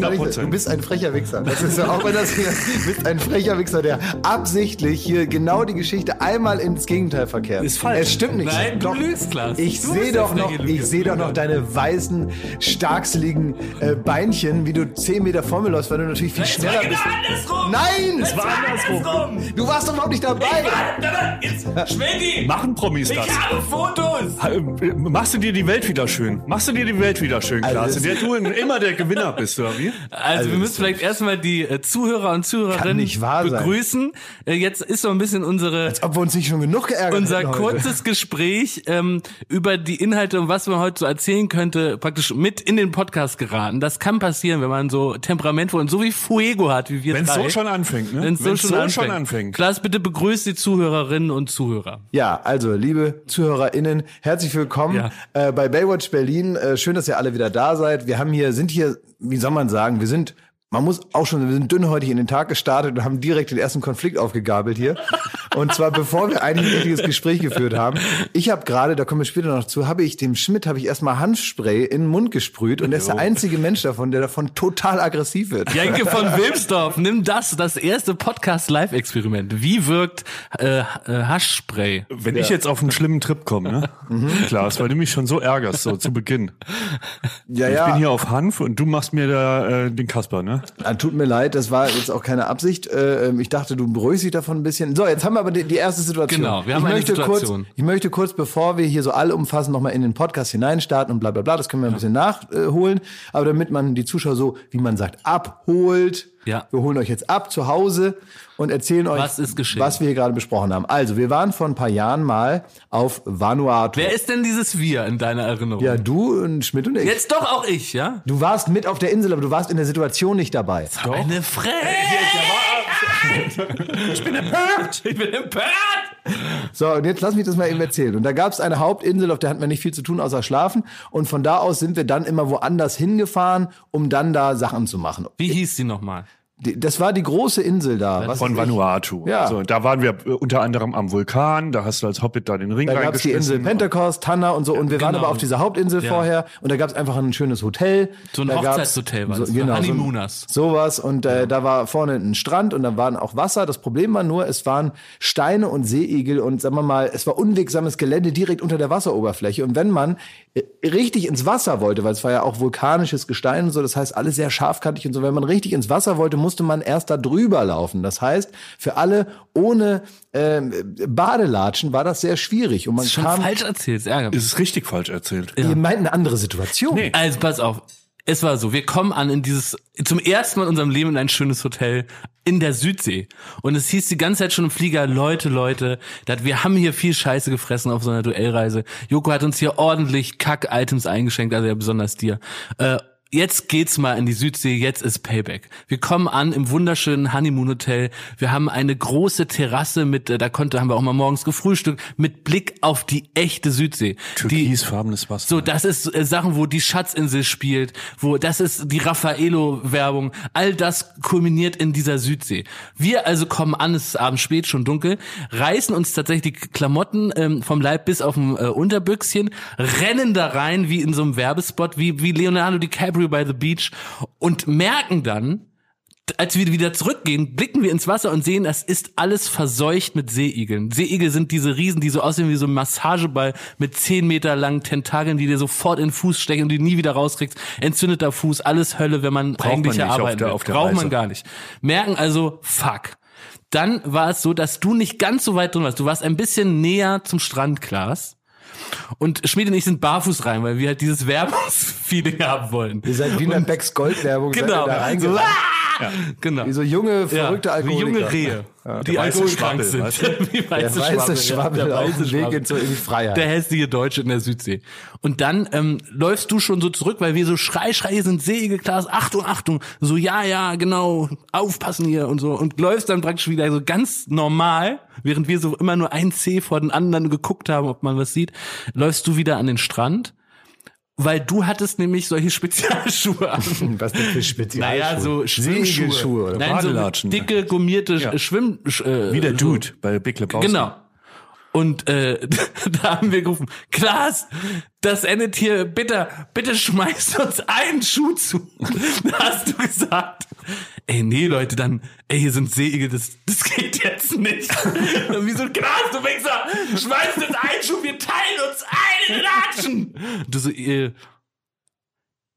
100%. du bist ein frecher Wichser. Das ist so, auch wenn das hier, du bist ein frecher Wichser, der absichtlich hier genau die Geschichte einmal ins Gegenteil verkehrt. Ist falsch. Es stimmt nicht. Nein, du Doch. lügst, Klaas. Ich Du sehe doch noch, ich sehe doch noch deine weißen, starkseligen äh, Beinchen, wie du 10 Meter vor mir läufst, weil du natürlich viel Es schneller war genau bist. andersrum. Nein! Es war andersrum. Du warst doch überhaupt nicht dabei! Jetzt, Schmidti, Machen Promis ich das. habe Fotos. Äh, Machst du dir die Welt wieder schön? Machst du dir die Welt wieder schön, Also Klaas? das- der du immer der Gewinner bist, oder wie? Also, wir müssen vielleicht erstmal die äh, Zuhörer und Zuhörerinnen wahr sein. begrüßen. Äh, jetzt ist so ein bisschen unsere Ob wir uns nicht schon genug geärgert unser hätten heute. kurzes Gespräch ähm, über die Inhalte und was man heute so erzählen könnte, praktisch mit in den Podcast geraten. Das kann passieren, wenn man so temperamentvoll und so wie Fuego hat, wie wir Wenn es drei. so schon anfängt, ne? Wenn's so, Wenn's schon, so anfängt. schon anfängt. Klaas, bitte begrüßt die Zuhörerinnen und Zuhörer. Ja, also liebe ZuhörerInnen, herzlich willkommen Ja. äh, bei Baywatch Berlin. Äh, schön, dass ihr alle wieder da seid. Wir haben hier, sind hier, wie soll man sagen, wir sind, man muss auch schon, wir sind dünnhäutig in den Tag gestartet und haben direkt den ersten Konflikt aufgegabelt hier. Und zwar bevor wir eigentlich ein richtiges Gespräch geführt haben. Ich habe gerade, da kommen wir später noch zu, habe ich dem Schmidt habe ich erstmal Hanfspray in den Mund gesprüht und er ist der einzige Mensch davon, der davon total aggressiv wird. Janke von Wilmsdorf, nimm das, das erste Podcast-Live-Experiment. Wie wirkt äh, äh, Haschspray? Wenn ich jetzt auf einen schlimmen Trip komme, ne? Mhm. Klaas, weil du mich schon so ärgerst, so zu Beginn. Ja, Ich ja. bin hier auf Hanf und du machst mir da äh, den Kasper, ne? Ah, Tut mir leid, das war jetzt auch keine Absicht. Äh, ähm, Ich dachte, du beruhigst dich davon ein bisschen. So, jetzt haben wir aber die, die erste Situation. Genau, wir haben ich eine möchte Situation. Kurz, ich möchte kurz, bevor wir hier so allumfassend nochmal in den Podcast hineinstarten und bla bla bla, das können wir ein bisschen nachholen, aber damit man die Zuschauer so, wie man sagt, abholt. Ja. Wir holen euch jetzt ab zu Hause und erzählen euch, Was ist geschehen? was wir hier gerade besprochen haben. Also, wir waren vor ein paar Jahren mal auf Vanuatu. Wer ist denn dieses Wir in deiner Erinnerung? ja, du und Schmidt und ich. Jetzt doch auch ich, ja? Du warst mit auf der Insel, aber du warst in der Situation nicht dabei. Eine Frech! Ich bin empört! Ich bin empört! So, und jetzt lass mich das mal eben erzählen. Und da gab es eine Hauptinsel, auf der hatten wir nicht viel zu tun, außer schlafen. Und von da aus sind wir dann immer woanders hingefahren, um dann da Sachen zu machen. Wie hieß die nochmal? Das war die große Insel da. Was Von. Vanuatu. Ja. So, da waren wir äh, unter anderem am Vulkan, da hast du als Hobbit da den Ring Da gab es die Insel. Pentecost, Tanna und so. Und wir waren genau. aber auf dieser Hauptinsel Ja. vorher. Und da gab es einfach ein schönes Hotel. So ein Da Hochzeitshotel war so, das, für genau, Honeymooners. So, sowas. Und äh, da war vorne ein Strand und da waren auch Wasser. Das Problem war nur, es waren Steine und Seeigel und sagen wir mal, es war unwegsames Gelände direkt unter der Wasseroberfläche. Und wenn man richtig ins Wasser wollte, weil es war ja auch vulkanisches Gestein und so, das heißt alles sehr scharfkantig und so, wenn man richtig ins Wasser wollte, musste man erst da drüber laufen. Das heißt, für alle ohne ähm, Badelatschen war das sehr schwierig. Und man Schon kam, falsch erzählt, das ärgert mich. Ist es richtig falsch erzählt? ihr meint eine andere Situation. Also pass auf. Es war so, wir kommen an in dieses, zum ersten Mal in unserem Leben in ein schönes Hotel in der Südsee. Und es hieß die ganze Zeit schon im Flieger, Leute, Leute, dat, wir haben hier viel Scheiße gefressen auf so einer Duellreise. Joko hat uns hier ordentlich Kack-Items eingeschenkt, also ja besonders dir. Äh, Jetzt geht's mal in die Südsee, jetzt ist Payback. Wir kommen an im wunderschönen Honeymoon Hotel. Wir haben eine große Terrasse mit, äh, da konnte, haben wir auch mal morgens gefrühstückt, mit Blick auf die echte Südsee. Die, Türkisfarbenes Wasser. so, das ist äh, Sachen, wo die Schatzinsel spielt, wo das ist die Raffaello-Werbung. All das kulminiert in dieser Südsee. Wir also kommen an, es ist abends spät, schon dunkel, reißen uns tatsächlich die Klamotten ähm, vom Leib bis auf dem äh, Unterbüchschen, rennen da rein wie in so einem Werbespot, wie, wie Leonardo DiCaprio by the Beach und merken dann, als wir wieder zurückgehen, blicken wir ins Wasser und sehen, das ist alles verseucht mit Seeigeln. Seeigel sind diese Riesen, die so aussehen wie so ein Massageball mit zehn Meter langen Tentakeln, die dir sofort in den Fuß stechen und die nie wieder rauskriegst. Entzündeter Fuß, alles Hölle, wenn man Braucht man eigentlich auf arbeiten der- will. auf der Braucht man Reise. gar nicht. Merken also, fuck. Dann war es so, dass du nicht ganz so weit drin warst. Du warst ein bisschen näher zum Strand, Klaas. Und Schmied und ich sind barfuß rein, weil wir halt dieses Werbungsfeeling haben wollen. Ihr seid wie in der Becks Gold-Werbung. seid Genau. ihr Da So, reingerannt. Ah! Genau. Wie so junge, verrückte ja, wie Alkoholiker. junge Rehe, die der weiße alkoholkrank sind. weißt Wie Der weiße ja, Schwabbel der auf weiße dem Weg Schwabbel. die Freiheit. Der hässliche Deutsche in der Südsee. Und dann ähm, läufst du schon so zurück, weil wir so Schrei, Schrei, hier sind Segel, Klaas, Achtung, Achtung. So, ja, ja, genau, aufpassen hier und so. Und läufst dann praktisch wieder so ganz normal, während wir so immer nur ein C vor den anderen geguckt haben, ob man was sieht, läufst du wieder an den Strand. Weil du hattest nämlich solche Spezialschuhe an. Was denn für Spezialschuhe? Naja, so Schwimmschuhe. Seegelschuhe oder Nein, so dicke, gummierte Ja. Schwimm... Äh, Wie der so- Dude bei Big Lebowski. Genau. Und äh, da haben wir gerufen, Klaas, das endet hier, bitte, bitte schmeißt uns einen Schuh zu. Da hast du gesagt, ey, nee, Leute, dann, ey, hier sind Seeigel, das, das geht jetzt nicht. Und wie so, Klaas, du Wichser, schmeißt uns einen Schuh, wir teilen uns einen Latschen. Du so, äh,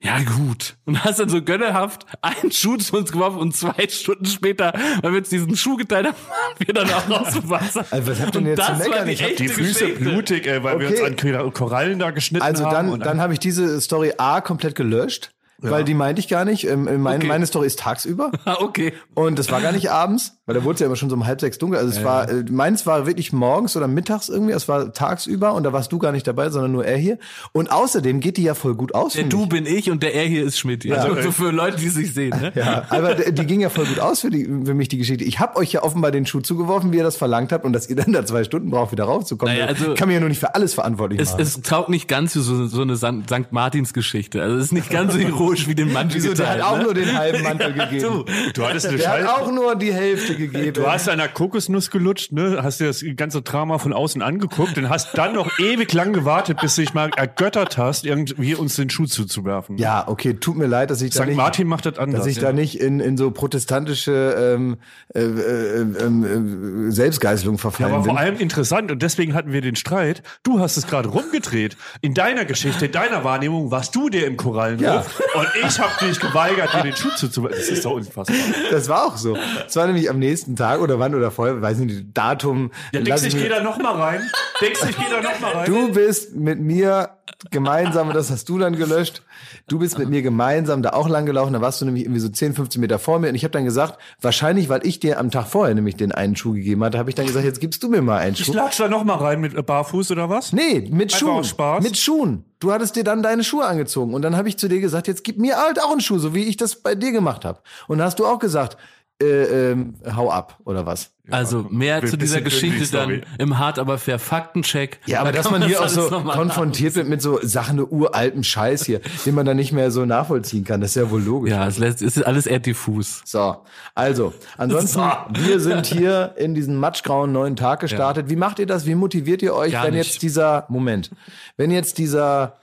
ja, gut. Und hast dann so gönnerhaft einen Schuh zu uns geworfen und zwei Stunden später, weil wir uns diesen Schuh geteilt haben, waren wir dann auch aus dem Wasser. Also was habt ihr denn jetzt zu meckern? die Ich hab Die Füße Geschichte. blutig, ey, weil wir Okay. uns an Korallen da geschnitten Also haben. dann, und dann habe ich diese Story A komplett gelöscht, weil die meinte ich gar nicht. Ähm, mein, Okay. Meine Story ist tagsüber. Ah, okay. Und es war gar nicht abends, weil da wurde es ja immer schon so um halb sechs dunkel. Also es war, äh, meins war wirklich morgens oder mittags irgendwie, es war tagsüber und da warst du gar nicht dabei, sondern nur er hier. Und außerdem geht die ja voll gut aus. Der Du ich. bin ich und der Er hier ist Schmidt. Also so für Leute, die sich sehen. Ne? Ja, aber die ging ja voll gut aus für, die, für mich, die Geschichte. Ich habe euch ja offenbar den Schuh zugeworfen, wie ihr das verlangt habt und dass ihr dann da zwei Stunden braucht, wieder rauszukommen. Naja, also- kann mir ja nur nicht für alles verantwortlich Es, machen. es taugt nicht ganz für so, so eine St. Martins Geschichte. Also es ist nicht ganz so heroisch wie den Mantel Wieso, der hat geteilt, auch ne? nur den halben Mantel gegeben. Du, du hattest eine Der hat Scheiße. auch nur die Hälfte gegeben. Du hast einer Kokosnuss gelutscht, ne? Hast dir das ganze Drama von außen angeguckt und hast dann noch ewig lang gewartet, bis du dich mal ergöttert hast, irgendwie uns den Schuh zuzuwerfen. ja, okay, tut mir leid, dass ich da St. nicht, Martin macht das anders. dass ich da nicht in, in so protestantische ähm, äh, äh, ähm, äh, Selbstgeißelung verfallen Aber bin. vor allem interessant und deswegen hatten wir den Streit. Du hast es gerade rumgedreht. In deiner Geschichte, in deiner Wahrnehmung warst du der im Korallenriff Ja. und ich habe dich geweigert, dir den Schuh zuzuwerfen. Das ist doch unfassbar. Das war auch so. Es war nämlich am nächsten Tag oder wann oder vorher, weiß nicht, Datum. Ja, denkst du, ich ich mir- gehe da noch mal rein? Denkst du, ich gehe da noch mal rein? Du bist mit mir gemeinsam, und das hast du dann gelöscht, du bist mit mir gemeinsam da auch lang gelaufen, da warst du nämlich irgendwie so 10, 15 Meter vor mir und ich habe dann gesagt, wahrscheinlich, weil ich dir am Tag vorher nämlich den einen Schuh gegeben hatte, habe ich dann gesagt, jetzt gibst du mir mal einen ich Schuh. latsch da noch mal rein mit äh, Barfuß oder was? Nee, mit Einfach Schuhen. Spaß? Mit Schuhen. Du hattest dir dann deine Schuhe angezogen und dann habe ich zu dir gesagt, jetzt gib mir halt auch einen Schuh, so wie ich das bei dir gemacht habe. Und dann hast du auch gesagt, äh, ähm, hau ab oder was? also mehr Ein zu dieser Geschichte dann im Hart aber fair Faktencheck. Ja, aber Da dass man hier auch das so konfrontiert wird mit so Sachen, ne uraltem Scheiß hier, den man dann nicht mehr so nachvollziehen kann, das ist ja wohl logisch. Ja, es lässt, es ist alles eher diffus. So, also, ansonsten, So. wir sind hier in diesen matschgrauen neuen Tag gestartet. Wie macht ihr das? Wie motiviert ihr euch, Gar wenn nicht. jetzt dieser, Moment, wenn jetzt dieser,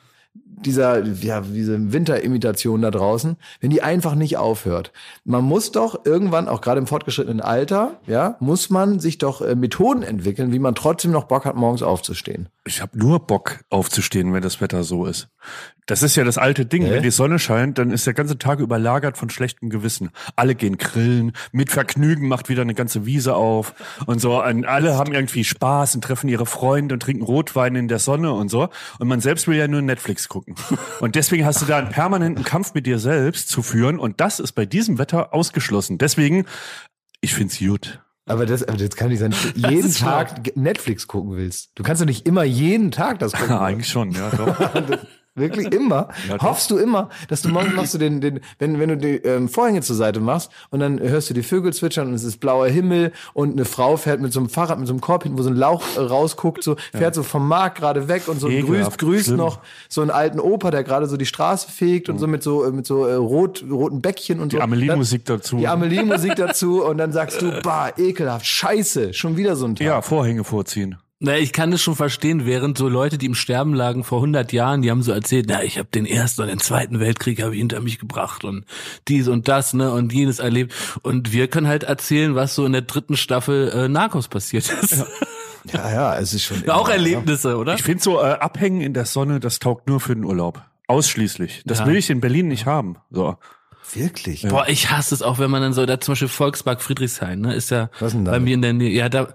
dieser, ja, diese Winterimitation da draußen, wenn die einfach nicht aufhört. Man muss doch irgendwann, auch gerade im fortgeschrittenen Alter, ja, muss man sich doch äh, Methoden entwickeln, wie man trotzdem noch Bock hat, morgens aufzustehen. Ich habe nur Bock aufzustehen, wenn das Wetter so ist. Das ist ja das alte Ding. Wenn die Sonne scheint, dann ist der ganze Tag überlagert von schlechtem Gewissen. Alle gehen grillen, mit Vergnügen macht wieder eine ganze Wiese auf und so. Und alle haben irgendwie Spaß und treffen ihre Freunde und trinken Rotwein in der Sonne und so. Und man selbst will ja nur Netflix gucken. Und deswegen hast du da einen permanenten Kampf mit dir selbst zu führen. Und das ist bei diesem Wetter ausgeschlossen. Deswegen, ich find's gut. Aber das, aber das kann nicht sein, dass du jeden ist schlau. Tag Netflix gucken willst. Du kannst doch nicht immer jeden Tag das gucken. Eigentlich schon, ja. Doch. Wirklich immer? Hoffst du immer, dass du morgens machst du den, den wenn, wenn du die ähm, Vorhänge zur Seite machst und dann hörst du die Vögel zwitschern und es ist blauer Himmel und eine Frau fährt mit so einem Fahrrad, mit so einem Korb hinten, wo so ein Lauch äh, rausguckt, so fährt so vom Markt gerade weg und so grüßt, grüßt noch so einen alten Opa, der gerade so die Straße fegt und so mit so, äh, mit so äh, rot, roten Bäckchen und so. Die Amelie-Musik dazu. Die Amelie-Musik dazu und dann sagst du, bah, ekelhaft, scheiße, schon wieder so ein Tag. Ja, Vorhänge vorziehen. Na, ich kann das schon verstehen, während so Leute, die im Sterben lagen vor 100 Jahren, die haben so erzählt, na, ich habe den ersten und den zweiten Weltkrieg habe ich hinter mich gebracht und dies und das, ne, und jenes erlebt. Und wir können halt erzählen, was so in der dritten Staffel äh, Narcos passiert ist. ja, ja, es ist schon. Auch Erlebnisse, oder? Ich finde so äh, abhängen in der Sonne, das taugt nur für den Urlaub. Ausschließlich. Das Ja. will ich in Berlin nicht haben. So. Ja. Wirklich? Boah, ich hasse es auch, wenn man dann so, da zum Beispiel Volkspark Friedrichshain, ne, ist ja Was denn da? bei mir in der Nähe, ja, da,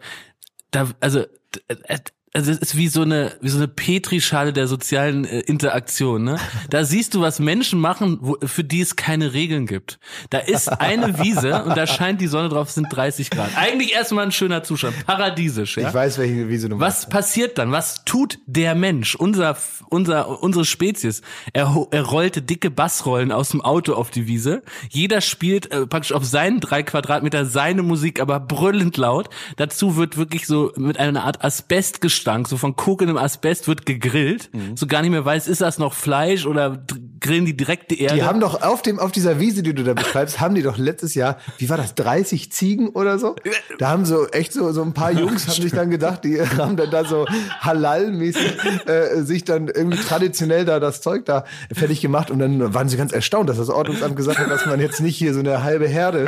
da, also, äh, also es ist wie so eine wie so eine Petrischale der sozialen äh, Interaktion, ne? Da siehst du, was Menschen machen, wo, für die es keine Regeln gibt. Da ist eine Wiese und da scheint die Sonne drauf, es sind 30 Grad. Eigentlich erstmal ein schöner Zustand, paradiesisch, ja? Ich weiß, welche Wiese du Was passiert dann? Was tut der Mensch, unser, unser, unsere Spezies? Er, er rollte dicke Bassrollen aus dem Auto auf die Wiese. Jeder spielt äh, praktisch auf seinen drei Quadratmeter seine Musik, aber brüllend laut. Dazu wird wirklich so mit einer Art Asbest Kokgestank, so von kokendem Asbest wird gegrillt, so gar nicht mehr weiß, ist das noch Fleisch oder grillen die direkt die Erde? Die haben doch auf dem, auf dieser Wiese, die du da beschreibst, haben die doch letztes Jahr, wie war das, 30 Ziegen oder so? Da haben so echt so, so ein paar Jungs haben sich dann gedacht, die haben dann da so halal-mäßig äh, sich dann irgendwie traditionell da das Zeug da fertig gemacht und dann waren sie ganz erstaunt, dass das Ordnungsamt gesagt hat, dass man jetzt nicht hier so eine halbe Herde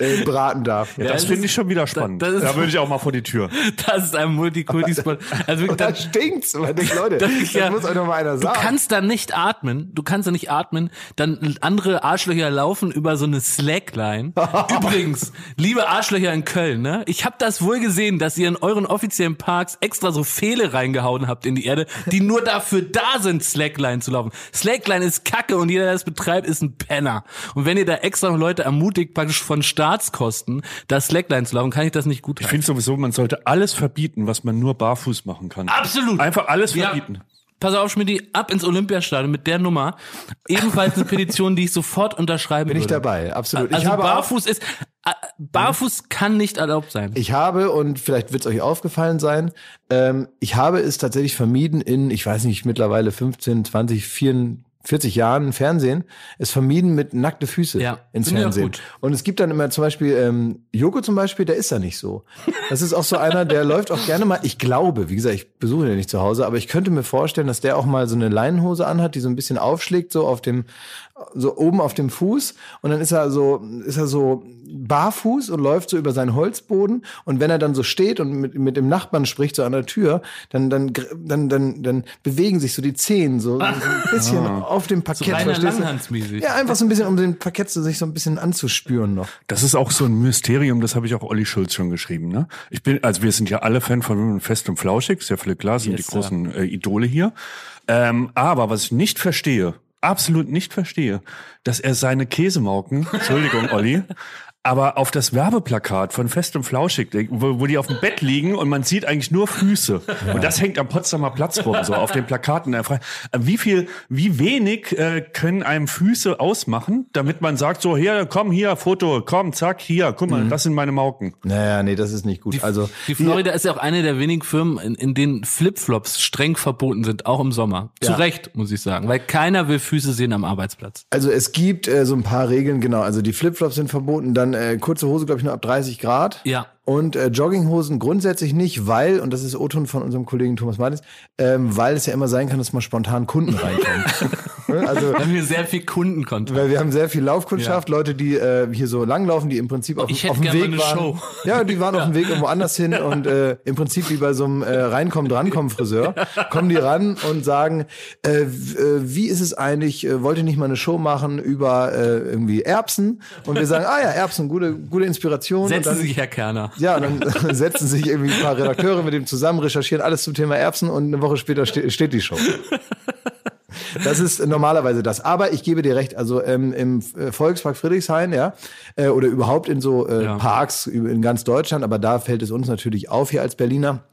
äh, braten darf. Das das finde ich schon wieder spannend. das ist- da würde ich auch mal vor die Tür. Das ist ein Multikulti-Spot. Also wirklich, da stinkt's. Man denkt, Leute, Das das, ja- muss euch doch mal einer Du sagen. kannst da nicht atmen, du kannst da nicht atmen, dann andere Arschlöcher laufen über so eine Slackline. Übrigens, liebe Arschlöcher in Köln, ne? Ich habe das wohl gesehen, dass ihr in euren offiziellen Parks extra so Pfähle reingehauen habt in die Erde, die nur dafür da sind, Slackline zu laufen. Slackline ist Kacke und jeder, der das betreibt, ist ein Penner. Und wenn ihr da extra noch Leute ermutigt, praktisch von Staatskosten, da Slackline zu laufen, kann ich das nicht gut Ich finde sowieso, man sollte alles verbieten, was man nur barfuß machen kann. Absolut. Einfach alles Ja. verbieten. Pass auf, Schmidt, ab ins Olympiastadion mit der Nummer. Ebenfalls eine Petition, die ich sofort unterschreiben Bin ich würde. dabei, absolut. Also ich habe auch- barfuß ist, äh, barfuß kann nicht erlaubt sein. Ich habe, und vielleicht wird es euch aufgefallen sein, ähm, ich habe es tatsächlich vermieden in, ich weiß nicht, mittlerweile 15, 20, 44 Jahren Fernsehen, es vermieden mit nackte Füße Ja, ins Fernsehen. gut. Und es gibt dann immer zum Beispiel, ähm, Joko zum Beispiel, der ist da nicht so. Das ist auch so einer, der läuft auch gerne mal, ich glaube, wie gesagt, ich besuche ihn ja nicht zu Hause, aber ich könnte mir vorstellen, dass der auch mal so eine Leinenhose anhat, die so ein bisschen aufschlägt, so auf dem, so oben auf dem Fuß und dann ist er so, ist er so barfuß und läuft so über seinen Holzboden und wenn er dann so steht und mit, mit dem Nachbarn spricht so an der Tür, dann, dann, dann, dann, dann bewegen sich so die Zehen so, so ein bisschen auf dem Parkett. Rainer verstehst du? Ja, einfach so ein bisschen, um den Parkett so, sich so ein bisschen anzuspüren noch. Das ist auch so ein Mysterium, das habe ich auch Olli Schulz schon geschrieben. Ne? Ich bin, also wir sind ja alle Fan von Fest und Flauschig, sehr viele klar, sind Yes, die großen äh, Idole hier. Ähm, aber was ich nicht verstehe, absolut nicht verstehe, dass er seine Käsemauken, Entschuldigung, Olli, aber auf das Werbeplakat von Fest und Flauschig, wo, wo die auf dem Bett liegen und man sieht eigentlich nur Füße. Und das hängt am Potsdamer Platz rum, so auf den Plakaten. Fragt, äh, Wie viel, wie wenig äh, können einem Füße ausmachen, damit man sagt, so, hier, komm, hier, Foto, komm, zack, hier, guck mal, das sind meine Mauken. Naja, nee, das ist nicht gut. also Die Florida ist ja auch eine der wenigen Firmen, in, in denen Flipflops streng verboten sind, auch im Sommer. Zu Ja. Recht, muss ich sagen, weil keiner will Füße sehen am Arbeitsplatz. Also es gibt äh, so ein paar Regeln, genau. Also die Flipflops sind verboten, dann äh, kurze Hose, glaube ich, nur ab 30 Grad. Ja. Und äh, Jogginghosen grundsätzlich nicht, weil, und das ist O-Ton von unserem Kollegen Thomas Martins, ähm, weil es ja immer sein kann, dass mal spontan Kunden reinkommen. Ne? also Da haben wir sehr viel Kundenkontakt. weil wir haben sehr viel Laufkundschaft, Leute, die äh, hier so langlaufen, die im Prinzip auf, Ich auf dem Weg waren. Show. Ja, die waren auf dem Weg irgendwo anders hin und äh, im Prinzip wie bei so einem äh, reinkommen drankommen Friseur kommen die ran und sagen, äh, äh, wie ist es eigentlich? Äh, wollt ihr nicht mal eine Show machen über äh, irgendwie Erbsen? Und wir sagen, ah ja, Erbsen, gute gute Inspiration. Setzen dann, Sie sich, Herr Kerner. ja, dann setzen sich irgendwie ein paar Redakteure mit dem zusammen, recherchieren alles zum Thema Erbsen und eine Woche später ste steht die Show. Das ist normalerweise das. Aber ich gebe dir recht, also ähm, im äh, Volkspark Friedrichshain, ja, äh, oder überhaupt in so äh, Ja. Parks in ganz Deutschland, aber da fällt es uns natürlich auf hier als Berliner.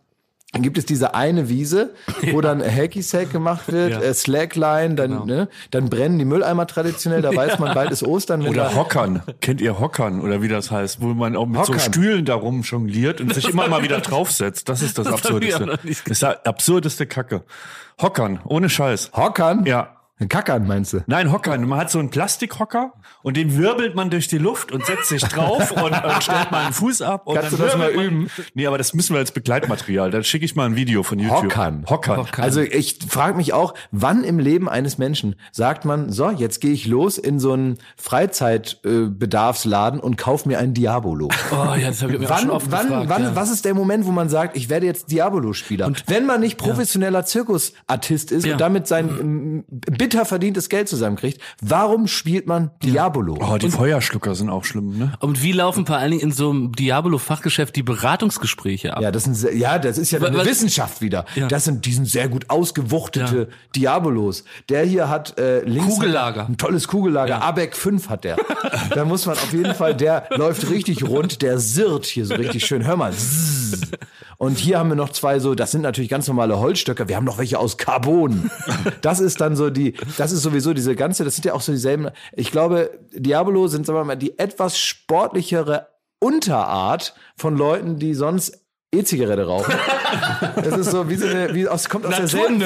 Dann gibt es diese eine Wiese, wo dann Hacky Sack gemacht wird, Ja. äh, Slackline, dann, Genau. ne, dann brennen die Mülleimer traditionell, da weiß man, bald ist Ostern. Oder Hockern. Kennt ihr Hockern oder wie das heißt? Wo man auch mit so Hockern. Stühlen darum jongliert und sich immer mal wieder draufsetzt. Das ist das, Das Absurdeste. Das ist die absurdeste Kacke. Hockern, ohne Scheiß. Hockern? Ja. Kackern meinst du? Nein, Hockern. Man hat so einen Plastikhocker und den wirbelt man durch die Luft und setzt sich drauf und, und stellt mal einen Fuß ab. Und Kannst dann du das mal man- üben? Nee, aber das müssen wir als Begleitmaterial. Dann schicke ich mal ein Video von YouTube. Hockern. Hockern. Hockern. Also ich frage mich auch, wann im Leben eines Menschen sagt man, so, jetzt gehe ich los in so einen Freizeitbedarfsladen und kauf mir ein Diabolo. Oh ja, das habe ich mir auch Wann, schon oft wann, gefragt. wann, ja. was ist der Moment, wo man sagt, ich werde jetzt Diabolo-Spieler? Wenn man nicht professioneller Zirkusartist ist Ja. und damit sein ähm, bitter verdientes Geld zusammenkriegt, warum spielt man Diabolo? Oh, die Feuerschlucker sind auch schlimm, ne? Und wie laufen vor allen Dingen in so einem Diabolo-Fachgeschäft die Beratungsgespräche ab? Ja, das sind ja, das ist ja eine was- Wissenschaft wieder. Ja. Das sind die sind sehr gut ausgewuchtete Ja. Diabolos. Der hier hat äh, links Kugellager. ein tolles Kugellager. Ja. Abeck 5 hat der. da muss man auf jeden Fall, der läuft richtig rund, der sirrt hier so richtig schön. Hör mal. Zzz. Und hier haben wir noch zwei so, das sind natürlich ganz normale Holzstöcke. Wir haben noch welche aus Carbon. Das ist dann so die, das ist sowieso diese ganze, das sind ja auch so dieselben. Ich glaube, Diabolo sind, sagen wir mal, die etwas sportlichere Unterart von Leuten, die sonst E-Zigarette rauchen. Das ist so wie so eine, wie aus, kommt aus derselben,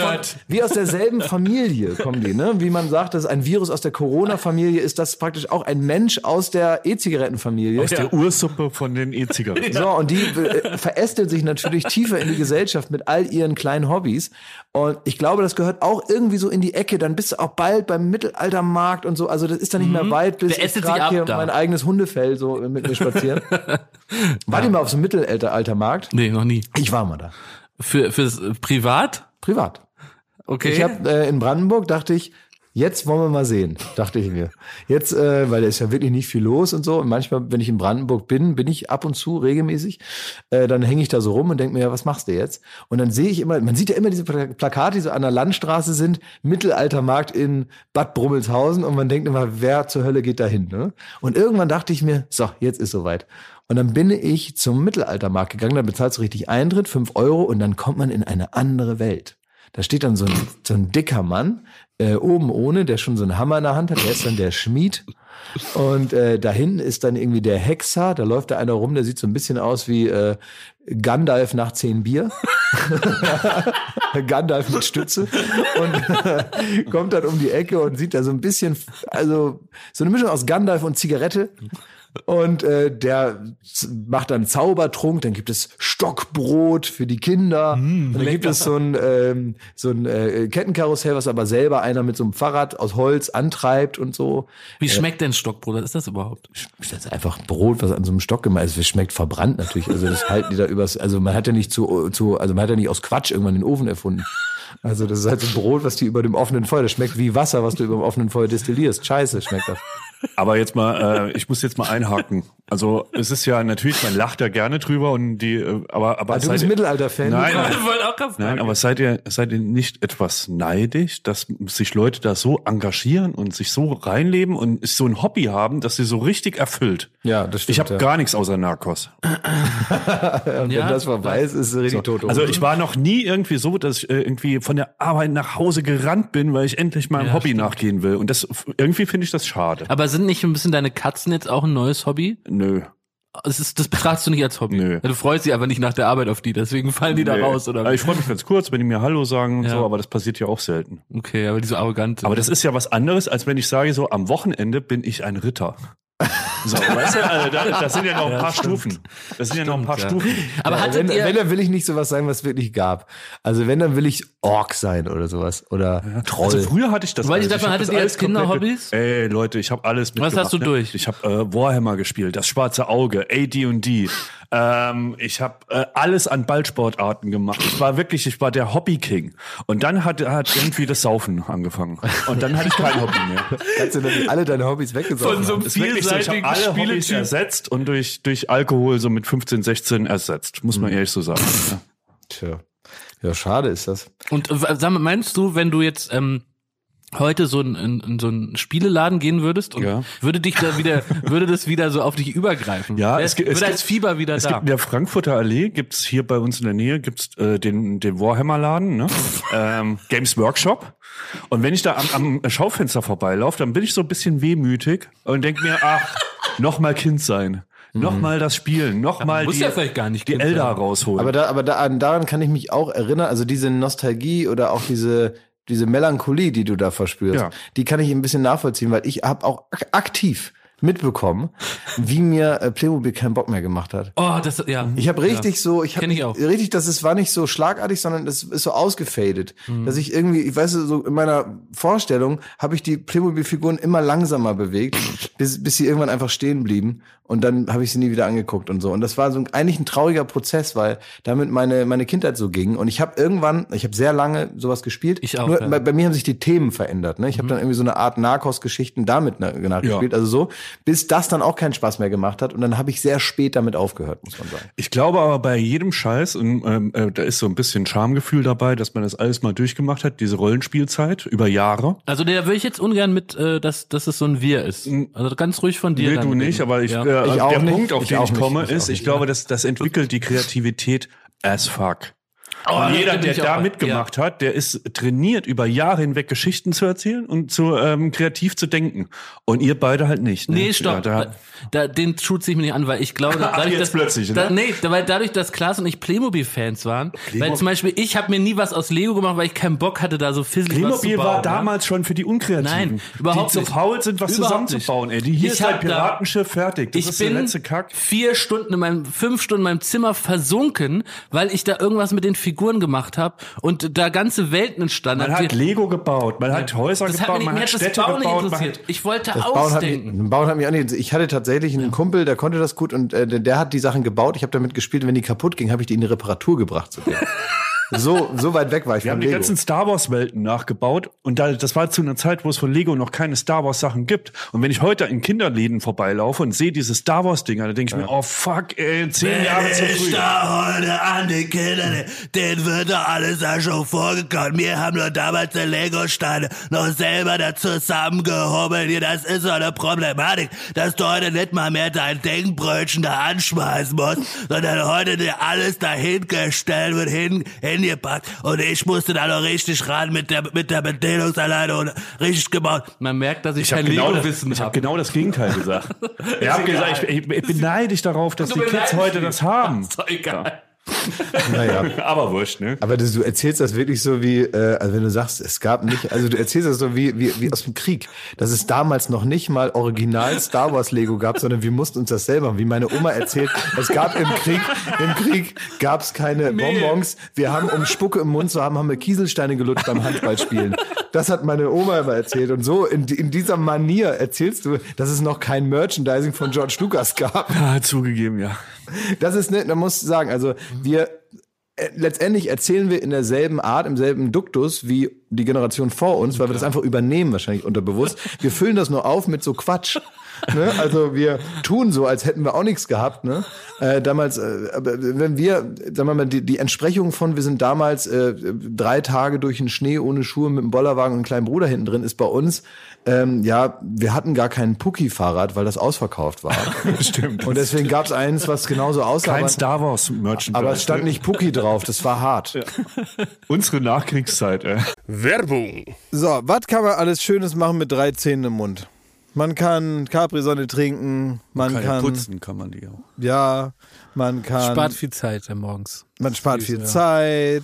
wie aus derselben Familie kommen die, ne? Wie man sagt, das ist ein Virus aus der Corona-Familie, ist das praktisch auch ein Mensch aus der E-Zigarettenfamilie. Aus der Ursuppe von den E-Zigaretten. So, und die äh, verästelt sich natürlich tiefer in die Gesellschaft mit all ihren kleinen Hobbys. Und ich glaube, das gehört auch irgendwie so in die Ecke. Dann bist du auch bald beim Mittelaltermarkt und so. Also das ist dann nicht mehr weit, bis Der ich hier da. mein eigenes Hundefell so mit mir spazieren. War die mal auf so einem Mittelaltermarkt? Nee, noch nie. Ich war mal da. Für, fürs äh, Privat? Privat. Okay. Ich habe äh, in Brandenburg dachte ich, jetzt wollen wir mal sehen, dachte ich mir. Jetzt, äh, weil da ist ja wirklich nicht viel los und so. Und manchmal, wenn ich in Brandenburg bin, bin ich ab und zu regelmäßig, äh, dann hänge ich da so rum und denke mir, ja, was machst du jetzt? Und dann sehe ich immer, man sieht ja immer diese Pla- Plakate, die so an der Landstraße sind, Mittelaltermarkt in Bad Brummelshausen und man denkt immer, wer zur Hölle geht da hin? Ne? Und irgendwann dachte ich mir, so, jetzt ist soweit. Und dann bin ich zum Mittelaltermarkt gegangen, da bezahlst du richtig Eintritt, fünf Euro und dann kommt man in eine andere Welt. Da steht dann so ein, so ein dicker Mann, äh, oben ohne, der schon so einen Hammer in der Hand hat, der ist dann der Schmied. Und äh, da hinten ist dann irgendwie der Hexer, da läuft da einer rum, der sieht so ein bisschen aus wie äh, Gandalf nach zehn Bier. Gandalf mit Stütze und kommt dann um die Ecke und sieht da so ein bisschen, also so eine Mischung aus Gandalf und Zigarette. Und äh, der macht dann Zaubertrunk, dann gibt es Stockbrot für die Kinder. und dann gibt es so ein, ähm, so ein äh, Kettenkarussell, was aber selber einer mit so einem Fahrrad aus Holz antreibt und so. Wie schmeckt denn Stockbrot? Was ist das überhaupt? Das ist einfach Brot, was an so einem Stock gemacht ist. Es schmeckt verbrannt natürlich. Also das halten die da übers, also man hat ja nicht zu, zu, also man hat ja nicht aus Quatsch irgendwann den Ofen erfunden. Also das ist halt so ein Brot, was die über dem offenen Feuer, das schmeckt wie Wasser, was du über dem offenen Feuer destillierst. Scheiße schmeckt das. Aber jetzt mal, äh, ich muss jetzt mal einhaken. Also es ist ja natürlich, man lacht da gerne drüber und die, äh, aber aber Ah, du seid bist ihr- Mittelalter-Fan. Nein, nein. Aber seid ihr, seid ihr nicht etwas neidisch, dass sich Leute da so engagieren und sich so reinleben und so ein Hobby haben, dass sie so richtig erfüllt? Ja, das stimmt, Ich habe ja. gar nichts außer Narcos. Und Ja. wenn das vorbei ist, ist es richtig tot. Also ich war noch nie irgendwie so, dass ich äh, irgendwie von der Arbeit nach Hause gerannt bin, weil ich endlich meinem Ja, Hobby stimmt. nachgehen will. Und das irgendwie finde ich das schade. Aber sind nicht ein bisschen deine Katzen jetzt auch ein neues Hobby? Nö. Das, ist, das betrachtest du nicht als Hobby. Nö. Du freust dich aber nicht nach der Arbeit auf die, deswegen fallen die da raus, oder? Also Ich freue mich ganz kurz, wenn die mir Hallo sagen und Ja. so, aber das passiert ja auch selten. Okay, aber die so arrogant. Aber das ist ja was anderes, als wenn ich sage, so am Wochenende bin ich ein Ritter. So, weißt du, also da, das sind ja noch ein paar Stufen. Das sind ja noch ein paar ja. Stufen. aber Ja, wenn, ihr... wenn, dann will ich nicht sowas sagen, was es wirklich gab. Also wenn, dann will ich Ork sein oder sowas. Oder Troll. Also früher hatte ich das. Weil ich hab hattet ihr alles als Kinder Hobbys? Ey, Leute, ich habe alles Was mitgemacht. hast du ne? durch? Ich habe äh, Warhammer gespielt, das schwarze Auge, AD&D. Ähm, ich habe äh, alles an Ballsportarten gemacht. Ich war wirklich, ich war der Hobby-King. Und dann hat, hat irgendwie das Saufen angefangen. Und dann hatte ich kein Hobby mehr. Kannst du dann alle deine Hobbys weggesorgt Von so einem wirklich so, ich habe vielseitigen alle Hobbys ersetzt und durch, durch Alkohol so mit 15, 16 ersetzt. Muss Mhm. man ehrlich so sagen. Ja. Tja. Ja, schade ist das. Und äh, sag mal, meinst du, wenn du jetzt ähm, heute so in, in, in so einen Spieleladen gehen würdest und Ja. würde dich da wieder, würde das wieder so auf dich übergreifen? Ja, Wär- es gibt- es würde als Fieber wieder Es da. gibt in der Frankfurter Allee, gibt's hier bei uns in der Nähe, gibt's äh, den, den Warhammer-Laden, ne? ähm, Games Workshop. Und wenn ich da am, am Schaufenster vorbeilaufe, dann bin ich so ein bisschen wehmütig und denk mir, ach, noch mal Kind sein. Noch mal das Spielen, noch mal muss die, ja vielleicht gar nicht die Elder rausholen. Aber da, aber da, an- daran kann ich mich auch erinnern. Also diese Nostalgie oder auch diese diese Melancholie, die du da verspürst, Ja. die kann ich ein bisschen nachvollziehen, weil ich habe auch ak- aktiv mitbekommen, wie mir äh, Playmobil keinen Bock mehr gemacht hat. Oh, das, ja. Ich habe richtig so, ich habe richtig, das ist war nicht so schlagartig, sondern das ist so ausgefadet, Mhm. dass ich irgendwie, ich weiß so in meiner Vorstellung habe ich die Playmobil-Figuren immer langsamer bewegt, bis bis sie irgendwann einfach stehen blieben und dann habe ich sie nie wieder angeguckt und so und das war so eigentlich ein trauriger Prozess, weil damit meine meine Kindheit so ging und ich habe irgendwann, ich habe sehr lange sowas gespielt. Ich auch, Nur ja. Mhm. bei, bei mir haben sich die Themen verändert, ne? Ich habe dann irgendwie so eine Art Narcos-Geschichten damit na- nachgespielt, also so, bis das dann auch keinen Spaß mehr gemacht hat und dann habe ich sehr spät damit aufgehört, muss man sagen. Ich glaube aber bei jedem Scheiß, und ähm, äh, da ist so ein bisschen Schamgefühl dabei, dass man das alles mal durchgemacht hat, diese Rollenspielzeit über Jahre. Also der will ich jetzt ungern mit, äh, dass, dass es so ein Wir ist. Also ganz ruhig von dir. Nee, dann du nicht, aber ich, Ja. äh, Ich auch der nicht. Punkt, auf Ich den ich nicht. komme, Ich auch ist, ich nicht. glaube, das, das entwickelt die Kreativität as fuck. Oh, jeder, der da auch- mitgemacht hat, der ist trainiert, über Jahre hinweg Geschichten zu erzählen und zu ähm, kreativ zu denken. Und ihr beide halt nicht. Ne? Nee, stopp. Ja, da, da, den tut sich mir nicht an, weil ich glaube, Ach, dadurch, jetzt dass, plötzlich, da, ne? nee, da- weil dadurch, dass Klaas und ich Playmobil-Fans waren, weil zum Beispiel ich habe mir nie was aus Lego gemacht, weil ich keinen Bock hatte, da so fisselig was zu Playmobil bauen. war ne? damals schon für die Unkreativen. Nein, überhaupt die nicht. zu faul sind, was Überhaupt zusammenzubauen. nicht. Ey, die hier Ich ist ein hab da- Piratenschiff fertig. Das ich ist der bin letzte Kack. vier Stunden in meinem, fünf Stunden in meinem Zimmer versunken, weil ich da irgendwas mit den Figuren gemacht habe und da ganze Welten entstanden. Man hat Lego gebaut, man hat Häuser das hat gebaut, mich, man hat hat das Städte Bauen gebaut. Interessiert. hat, Ich wollte Das Bauen hat, mich, ausdenken. Bauen hat mich auch nicht. Ich hatte tatsächlich einen Kumpel, der konnte das gut und äh, der, der hat die Sachen gebaut. Ich habe damit gespielt. Wenn die kaputt ging, habe ich die in die Reparatur gebracht zu denen. so, so weit weg war ich wir von haben die Lego. ganzen Star Wars Welten nachgebaut und da, das war zu einer Zeit, wo es von Lego noch keine Star Wars Sachen gibt. Und wenn ich heute in Kinderläden vorbeilaufe und sehe diese Star Wars Dinger, dann denke ich mir, oh fuck, ey, zehn Jahre zu früh. da heute an die Kinder, denen wird doch alles ja schon vorgekommen. Wir haben nur damals die Lego-Steine noch selber da zusammengehobelt. Hier, das ist so eine Problematik, dass du heute nicht mal mehr dein Denkbrötchen da anschmeißen musst, sondern heute dir alles dahingestellt wird, hin, hingepackt. Und ich musste da noch richtig ran mit der, mit der Bedienungsanleitung und richtig gebaut. Man merkt, dass ich, Ich habe kein genau, das- Lego-Wissen ich hab habe. genau das Gegenteil gesagt. ich habe gesagt, ich, ich, ich bin neidisch darauf, dass die Kids heute das haben. Ist doch egal. Naja. Aber wurscht, ne? Aber das, du erzählst das wirklich so wie, äh, also wenn du sagst, es gab nicht, also du erzählst das so wie, wie, wie aus dem Krieg, dass es damals noch nicht mal original Star Wars Lego gab, sondern wir mussten uns das selber, wie meine Oma erzählt, es gab im Krieg, im Krieg gab es keine Bonbons, wir haben, um Spucke im Mund zu haben, haben wir Kieselsteine gelutscht beim Handballspielen. Das hat meine Oma immer erzählt und so in, in dieser Manier erzählst du, dass es noch kein Merchandising von George Lucas gab. Ja, zugegeben, ja. Das ist ne, da muss sagen, also wir letztendlich erzählen wir in derselben Art, im selben Duktus wie die Generation vor uns, weil wir das einfach übernehmen wahrscheinlich unterbewusst. Wir füllen das nur auf mit so Quatsch. Ne? Also wir tun so, als hätten wir auch nichts gehabt. Ne? Äh, damals, äh, wenn wir, sagen wir mal, die, die Entsprechung von, wir sind damals äh, drei Tage durch den Schnee ohne Schuhe mit einem Bollerwagen und einem kleinen Bruder hinten drin, ist bei uns, ähm, ja, wir hatten gar kein Pucki-Fahrrad, weil das ausverkauft war. Stimmt. Und deswegen gab es eins, was genauso aussah. Kein aber- Star Wars Merchandise. aber es stand ne? nicht Pucki drauf, das war hart. Unsere Nachkriegszeit, ey. Werbung. So, was kann man alles Schönes machen mit drei Zähnen im Mund? Man kann Capri-Sonne trinken, man Kann ja kann, putzen kann man die auch. ja, man kann, Spart viel Zeit äh, morgens. man spart viel Zeit.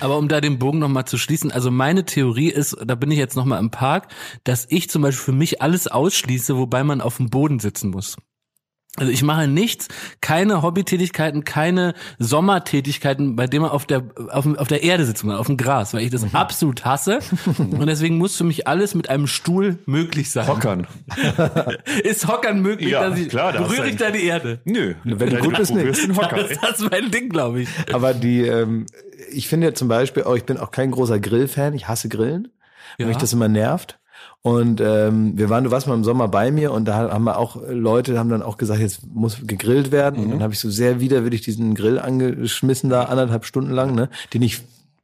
Aber um da den Bogen nochmal zu schließen, also meine Theorie ist, da bin ich jetzt nochmal im Park, dass ich zum Beispiel für mich alles ausschließe, wobei man auf dem Boden sitzen muss. Also ich mache nichts, keine Hobbytätigkeiten, keine Sommertätigkeiten, bei denen man auf der auf, auf der Erde sitzen muss, auf dem Gras, weil ich das absolut hasse. Und deswegen muss für mich alles mit einem Stuhl möglich sein. Hockern. Ist Hockern möglich, Ja, dass ich klar, berühre ich da die Erde. Nö. Wenn du gut bist, nicht. probierst, den Hocker. Das ist mein Ding, glaube ich. Aber die, ähm, ich finde zum Beispiel, auch ich bin auch kein großer Grillfan. Ich hasse Grillen, weil Ja. mich das immer nervt. Und ähm, wir waren, du warst mal im Sommer bei mir und da haben wir auch Leute, haben dann auch gesagt, jetzt muss gegrillt werden. Und dann habe ich so sehr widerwillig diesen Grill angeschmissen da, anderthalb Stunden lang, ne, den ich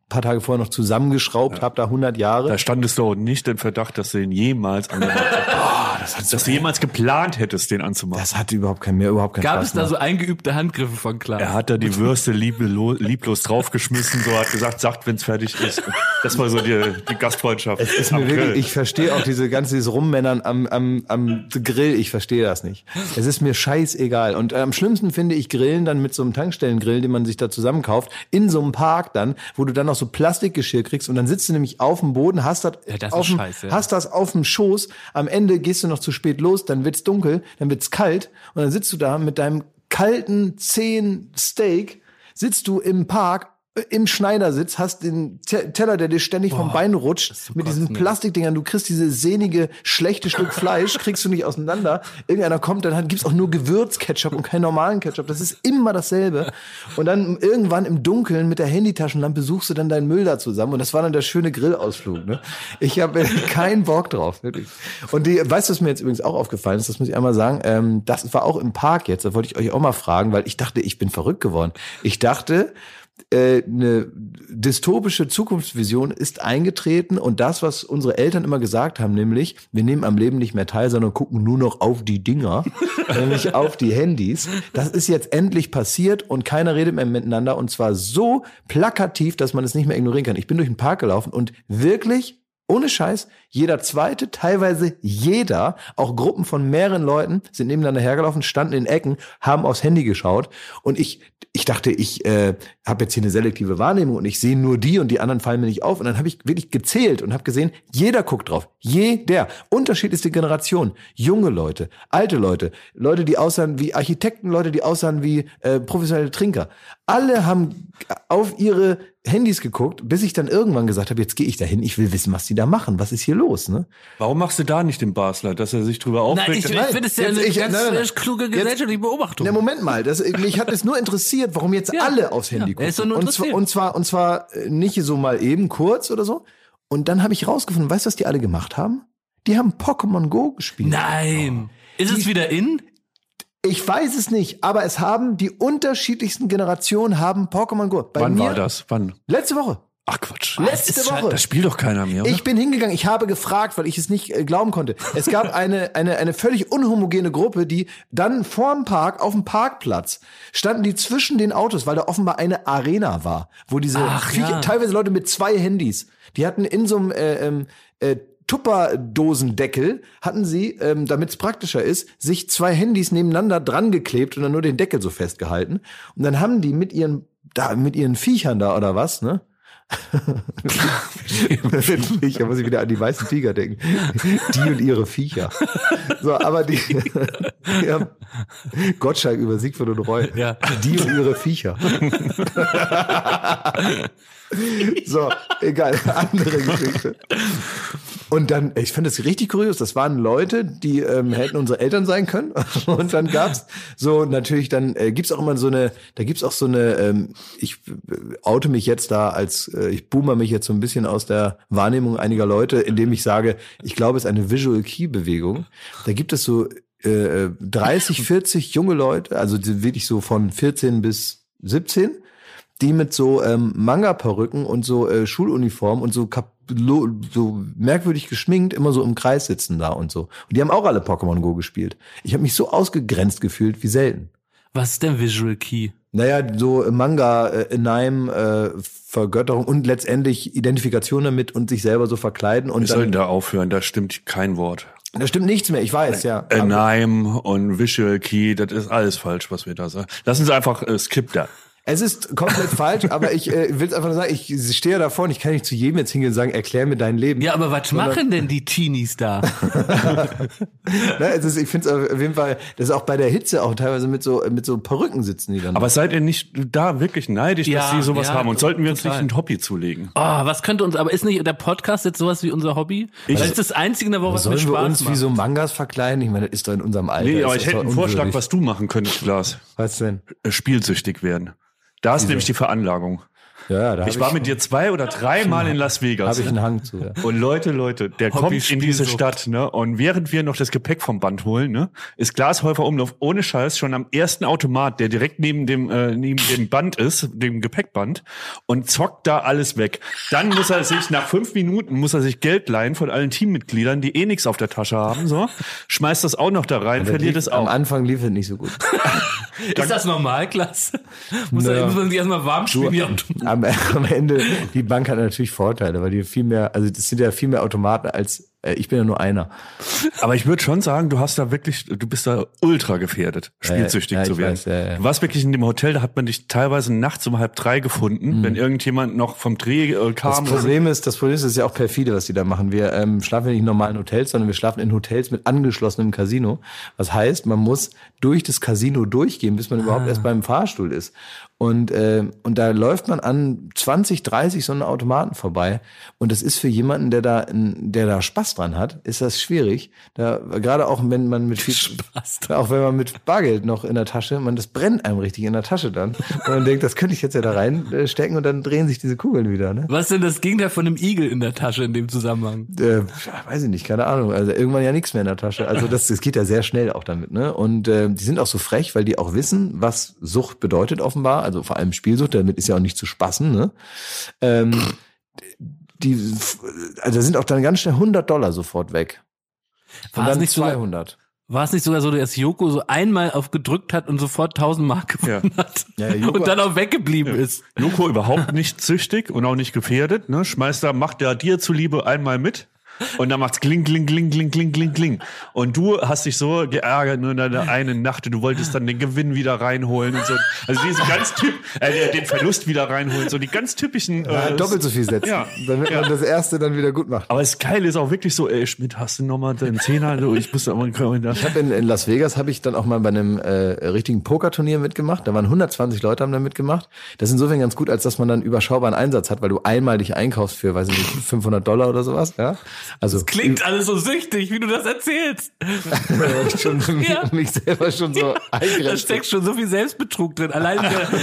paar Tage vorher noch zusammengeschraubt habe, da 100 Jahre. Da standest du auch nicht im Verdacht, dass du ihn jemals angemacht hast. dass du jemals geplant hättest, den anzumachen. Das hatte überhaupt kein mehr, überhaupt keinen Gab Spaß es da gemacht. so eingeübte Handgriffe von Klaas? Er hat da die Würste lieblo lieblos draufgeschmissen, so hat gesagt, sagt, wenn's fertig ist. Das war so die, die Gastfreundschaft. Es ist am mir wirklich, Grill. ich verstehe auch diese ganze dieses Rummännern am, am, am Grill, ich verstehe das nicht. Es ist mir scheißegal. Und äh, am schlimmsten finde ich Grillen dann mit so einem Tankstellengrill, den man sich da zusammenkauft, in so einem Park dann, wo du dann noch so Plastikgeschirr kriegst und dann sitzt du nämlich auf dem Boden, hast das, Ja, das auf dem, scheiße, ja. hast das auf dem Schoß, am Ende gehst du noch zu spät los, dann wird's dunkel, dann wird's kalt und dann sitzt du da mit deinem kalten, zehn Steak, sitzt du im Park im Schneidersitz, hast den Te- Teller, der dir ständig vom Bein rutscht, mit diesen Plastikdingern, du kriegst diese sehnige, schlechte Stück Fleisch, kriegst du nicht auseinander. Irgendeiner kommt, dann hat- gibt's auch nur Gewürzketchup und keinen normalen Ketchup. Das ist immer dasselbe. Und dann irgendwann im Dunkeln mit der Handytaschenlampe suchst du dann deinen Müll da zusammen. Und das war dann der schöne Grillausflug. Ne? Ich habe keinen Bock drauf, wirklich. Und die, weißt du, was mir jetzt übrigens auch aufgefallen ist, das muss ich einmal sagen, ähm, das war auch im Park jetzt, da wollte ich euch auch mal fragen, weil ich dachte, ich bin verrückt geworden. Ich dachte, eine dystopische Zukunftsvision ist eingetreten und das, was unsere Eltern immer gesagt haben, nämlich, wir nehmen am Leben nicht mehr teil, sondern gucken nur noch auf die Dinger, nämlich auf die Handys. Das ist jetzt endlich passiert und keiner redet mehr miteinander und zwar so plakativ, dass man es nicht mehr ignorieren kann. Ich bin durch den Park gelaufen und wirklich ohne Scheiß, jeder zweite, teilweise jeder, auch Gruppen von mehreren Leuten sind nebeneinander hergelaufen, standen in Ecken, haben aufs Handy geschaut. Und ich, ich dachte, ich äh, habe jetzt hier eine selektive Wahrnehmung und ich sehe nur die und die anderen fallen mir nicht auf. Und dann habe ich wirklich gezählt und habe gesehen, jeder guckt drauf, jeder, unterschiedlichste Generation, junge Leute, alte Leute, Leute, die aussahen wie Architekten, Leute, die aussahen wie äh, professionelle Trinker, alle haben auf ihre Handys geguckt, bis ich dann irgendwann gesagt habe, jetzt gehe ich dahin, ich will wissen, was die da machen. Was ist hier los? Ne? Warum machst du da nicht den Basler, dass er sich drüber Nein, aufregt? ich, ich Nein, finde es ja jetzt- eine ich- ganz nein, nein, nein. kluge gesellschaftliche Beobachtung. Na, Moment mal, das, mich hat es nur interessiert, warum jetzt Ja. alle aufs Handy Ja, gucken. nur Und zwar, interessiert. und zwar, und zwar äh, nicht so mal eben kurz oder so. Und dann habe ich rausgefunden, weißt du, was die alle gemacht haben? Die haben Pokémon Go gespielt. Nein. Ist es wieder in? Ich weiß es nicht, aber es haben die unterschiedlichsten Generationen haben Pokémon Go. Bei Wann war das? Wann? Letzte Woche. Ach Quatsch. Letzte ist Woche. Das spielt doch keiner mehr, oder? Ich bin hingegangen, ich habe gefragt, weil ich es nicht äh, glauben konnte. Es gab eine, eine, eine völlig unhomogene Gruppe, die dann vorm Park, auf dem Parkplatz, standen die zwischen den Autos, weil da offenbar eine Arena war, wo diese Ach, Viecher, ja. teilweise Leute mit zwei Handys, die hatten in so einem äh, ähm, äh, Tupperdosendeckel hatten sie, ähm, damit es praktischer ist, sich zwei Handys nebeneinander dran geklebt und dann nur den Deckel so festgehalten. Und dann haben die mit ihren, da, mit ihren Viechern da oder was, ne? Viecher, muss ich wieder an die weißen Tiger denken. Die und ihre Viecher. So, aber die, die haben Gottschalk über Siegfried und Roy. Ja. Die und ihre Viecher. So, egal, andere Geschichte. Und dann, ich finde das richtig kurios, das waren Leute, die ähm, hätten unsere Eltern sein können. Und dann gab's so natürlich, dann äh, gibt's auch immer so eine, da gibt's auch so eine, ähm, ich äh, oute mich jetzt da als, äh, ich boomer mich jetzt so ein bisschen aus der Wahrnehmung einiger Leute, indem ich sage, ich glaube, es ist eine Visual Key Bewegung. Da gibt es so äh, 30, 40 junge Leute, also wirklich so von 14 bis 17, die mit so ähm, Manga-Perücken und so äh, Schuluniform und so kap so merkwürdig geschminkt immer so im Kreis sitzen da und so. Und die haben auch alle Pokémon Go gespielt. Ich habe mich so ausgegrenzt gefühlt wie selten. Was ist denn Visual Key? Naja, so Manga, äh, Anime, äh, Vergötterung und letztendlich Identifikation damit und sich selber so verkleiden. Und Wir sollten dann, da aufhören, da stimmt kein Wort. da stimmt nichts mehr, ich weiß, ja. Anime und Visual Key, das ist alles falsch, was wir da sagen. Lassen Sie einfach äh, skip da. Es ist komplett falsch, aber ich äh, will es einfach nur sagen, ich stehe ja davor und ich kann nicht zu jedem jetzt hingehen und sagen, erklär mir dein Leben. Ja, aber was machen denn die Teenies da? Ne, es ist, ich finde es auf jeden Fall, das ist auch bei der Hitze auch teilweise mit so mit so Perücken sitzen die dann. Aber seid ihr nicht da wirklich neidisch, Ja, dass Sie sowas ja, haben? Und sollten wir uns total. nicht ein Hobby zulegen? Oh, was könnte uns, aber ist nicht der Podcast jetzt sowas wie unser Hobby? Ich- das ist das einzige in der Woche, was mir Sollen wir Spaß uns macht. wie so Mangas verkleiden? Ich meine, das ist doch in unserem Alter. Nee, aber ich hätte einen Vorschlag, unwürdig. was du machen könntest, Glas. Was denn? Äh, Spielsüchtig werden. Da ist nämlich die Veranlagung. Ja, ja, da Ich war mit dir zwei oder dreimal in Las Vegas. habe ich einen Hang zu. Ja. Und Leute, Leute, der kommt in diese. Stadt, ne? Und während wir noch das Gepäck vom Band holen, ne, ist Glashäufer Umlauf ohne Scheiß schon am ersten Automat, der direkt neben dem äh, neben dem Band ist, dem Gepäckband, und zockt da alles weg. Dann muss er sich nach fünf Minuten muss er sich Geld leihen von allen Teammitgliedern, die eh nichts auf der Tasche haben, so, schmeißt das auch noch da rein, verliert Lief- es Am auch. Anfang lief es nicht so gut. Ist das Normalklasse? Muss, Naja. muss man sich erstmal warm spielen? Am, am Ende, die Bank hat natürlich Vorteile, weil die viel mehr, also das sind ja viel mehr Automaten als, äh, ich bin ja nur einer. Aber ich würde schon sagen, du hast da wirklich, du bist da ultra gefährdet, spielsüchtig ja, ich zu werden. weiß, ja, ja. Du warst wirklich in dem Hotel, da hat man dich teilweise nachts um halb drei gefunden, wenn irgendjemand noch vom Dreh äh, Das kam. Problem ist, das Problem ist, das ist ja auch perfide, was die da machen. Wir ähm, schlafen ja nicht in normalen Hotels, sondern wir schlafen in Hotels mit angeschlossenem Casino. Was heißt, man muss durch das Casino durchgehen, bis man überhaupt erst beim Fahrstuhl ist. Und, äh, und da läuft man an 20, 30 so einen Automaten vorbei. Und das ist für jemanden, der da, der da Spaß dran hat, ist das schwierig. Da, gerade auch wenn man mit viel, Spaß auch wenn man mit Bargeld noch in der Tasche, man, das brennt einem richtig in der Tasche dann. Und man denkt, das könnte ich jetzt ja da reinstecken und dann drehen sich diese Kugeln wieder, ne? Was denn das Gegenteil von einem Igel in der Tasche in dem Zusammenhang? äh, weiß ich nicht, keine Ahnung. Also irgendwann ja nichts mehr in der Tasche. Also das, das geht ja sehr schnell auch damit, ne? Und äh, die sind auch so frech, weil die auch wissen, was Sucht bedeutet offenbar. Also vor allem Spielsucht, damit ist ja auch nicht zu spaßen, ne? Ähm, die, also da sind auch dann ganz schnell 100 Dollar sofort weg. Und War es dann nicht sogar, 200. war es nicht sogar so, dass Joko so einmal auf gedrückt hat und sofort 1000 Mark gewonnen hat? Ja, Joko- und dann auch weggeblieben ist. Joko überhaupt nicht süchtig und auch nicht gefährdet, ne? Schmeißt da, macht ja dir zuliebe einmal mit. Und dann macht's kling, kling, kling, kling, kling, kling, kling. Und du hast dich so geärgert nur in deiner einen Nacht. Du wolltest dann den Gewinn wieder reinholen und so. Also diese ganz typ, äh, den Verlust wieder reinholen. So die ganz typischen. Äh, Ja, doppelt so viel setzen, Ja. damit Ja. man das erste dann wieder gut macht. Aber das Geile ist auch wirklich so, ey, Schmidt, hast du nochmal deinen Zehner? Du, Ich muss aber, Ich habe in, in Las Vegas habe ich dann auch mal bei einem äh, richtigen Pokerturnier mitgemacht. Da waren 120 Leute haben da mitgemacht. Das ist insofern ganz gut, als dass man dann überschaubaren Einsatz hat, weil du einmal dich einkaufst für, weiß ich nicht, 500 Dollar oder sowas. Ja, also Klingt alles so süchtig, wie du das erzählst. schon Ja. mich selber schon so Da eingrenzt. steckt schon so viel Selbstbetrug drin. Allein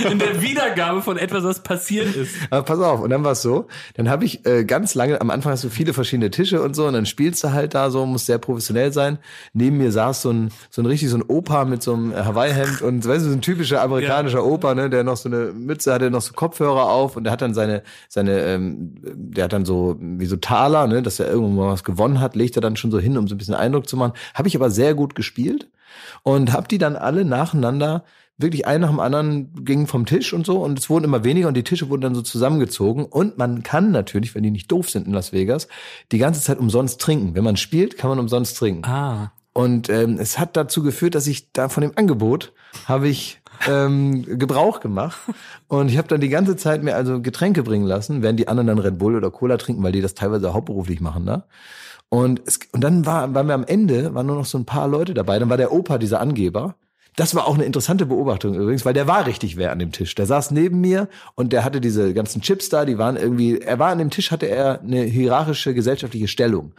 in der, Wiedergabe von etwas, was passiert ist. Aber pass auf, und dann war es so, dann habe ich äh, ganz lange, am Anfang hast du viele verschiedene Tische und so, und dann spielst du halt da so, muss sehr professionell sein. Neben mir saß so ein, so ein richtig so ein Opa mit so einem Hawaii-Hemd und weißt du, so ein typischer amerikanischer Opa, ne, der noch so eine Mütze hatte, noch so Kopfhörer auf und der hat dann seine, seine, ähm, der hat dann so, wie so Taler, ne, dass er irgendwo mal was gewonnen hat, legt er dann schon so hin, um so ein bisschen Eindruck zu machen. Habe ich aber sehr gut gespielt und habe die dann alle nacheinander wirklich ein nach dem anderen ging vom Tisch und so und es wurden immer weniger und die Tische wurden dann so zusammengezogen und man kann natürlich, wenn die nicht doof sind in Las Vegas, die ganze Zeit umsonst trinken. Wenn man spielt, kann man umsonst trinken. Ah. Und ähm, es hat dazu geführt, dass ich da von dem Angebot habe ich ähm, Gebrauch gemacht und ich habe dann die ganze Zeit mir also Getränke bringen lassen, während die anderen dann Red Bull oder Cola trinken, weil die das teilweise hauptberuflich machen da. Und, es, und dann war, waren wir am Ende, waren nur noch so ein paar Leute dabei. Dann war der Opa, dieser Angeber. Das war auch eine interessante Beobachtung übrigens, weil der war richtig wer an dem Tisch. Der saß neben mir und der hatte diese ganzen Chips da, die waren irgendwie, er war an dem Tisch, hatte er eine hierarchische gesellschaftliche Stellung.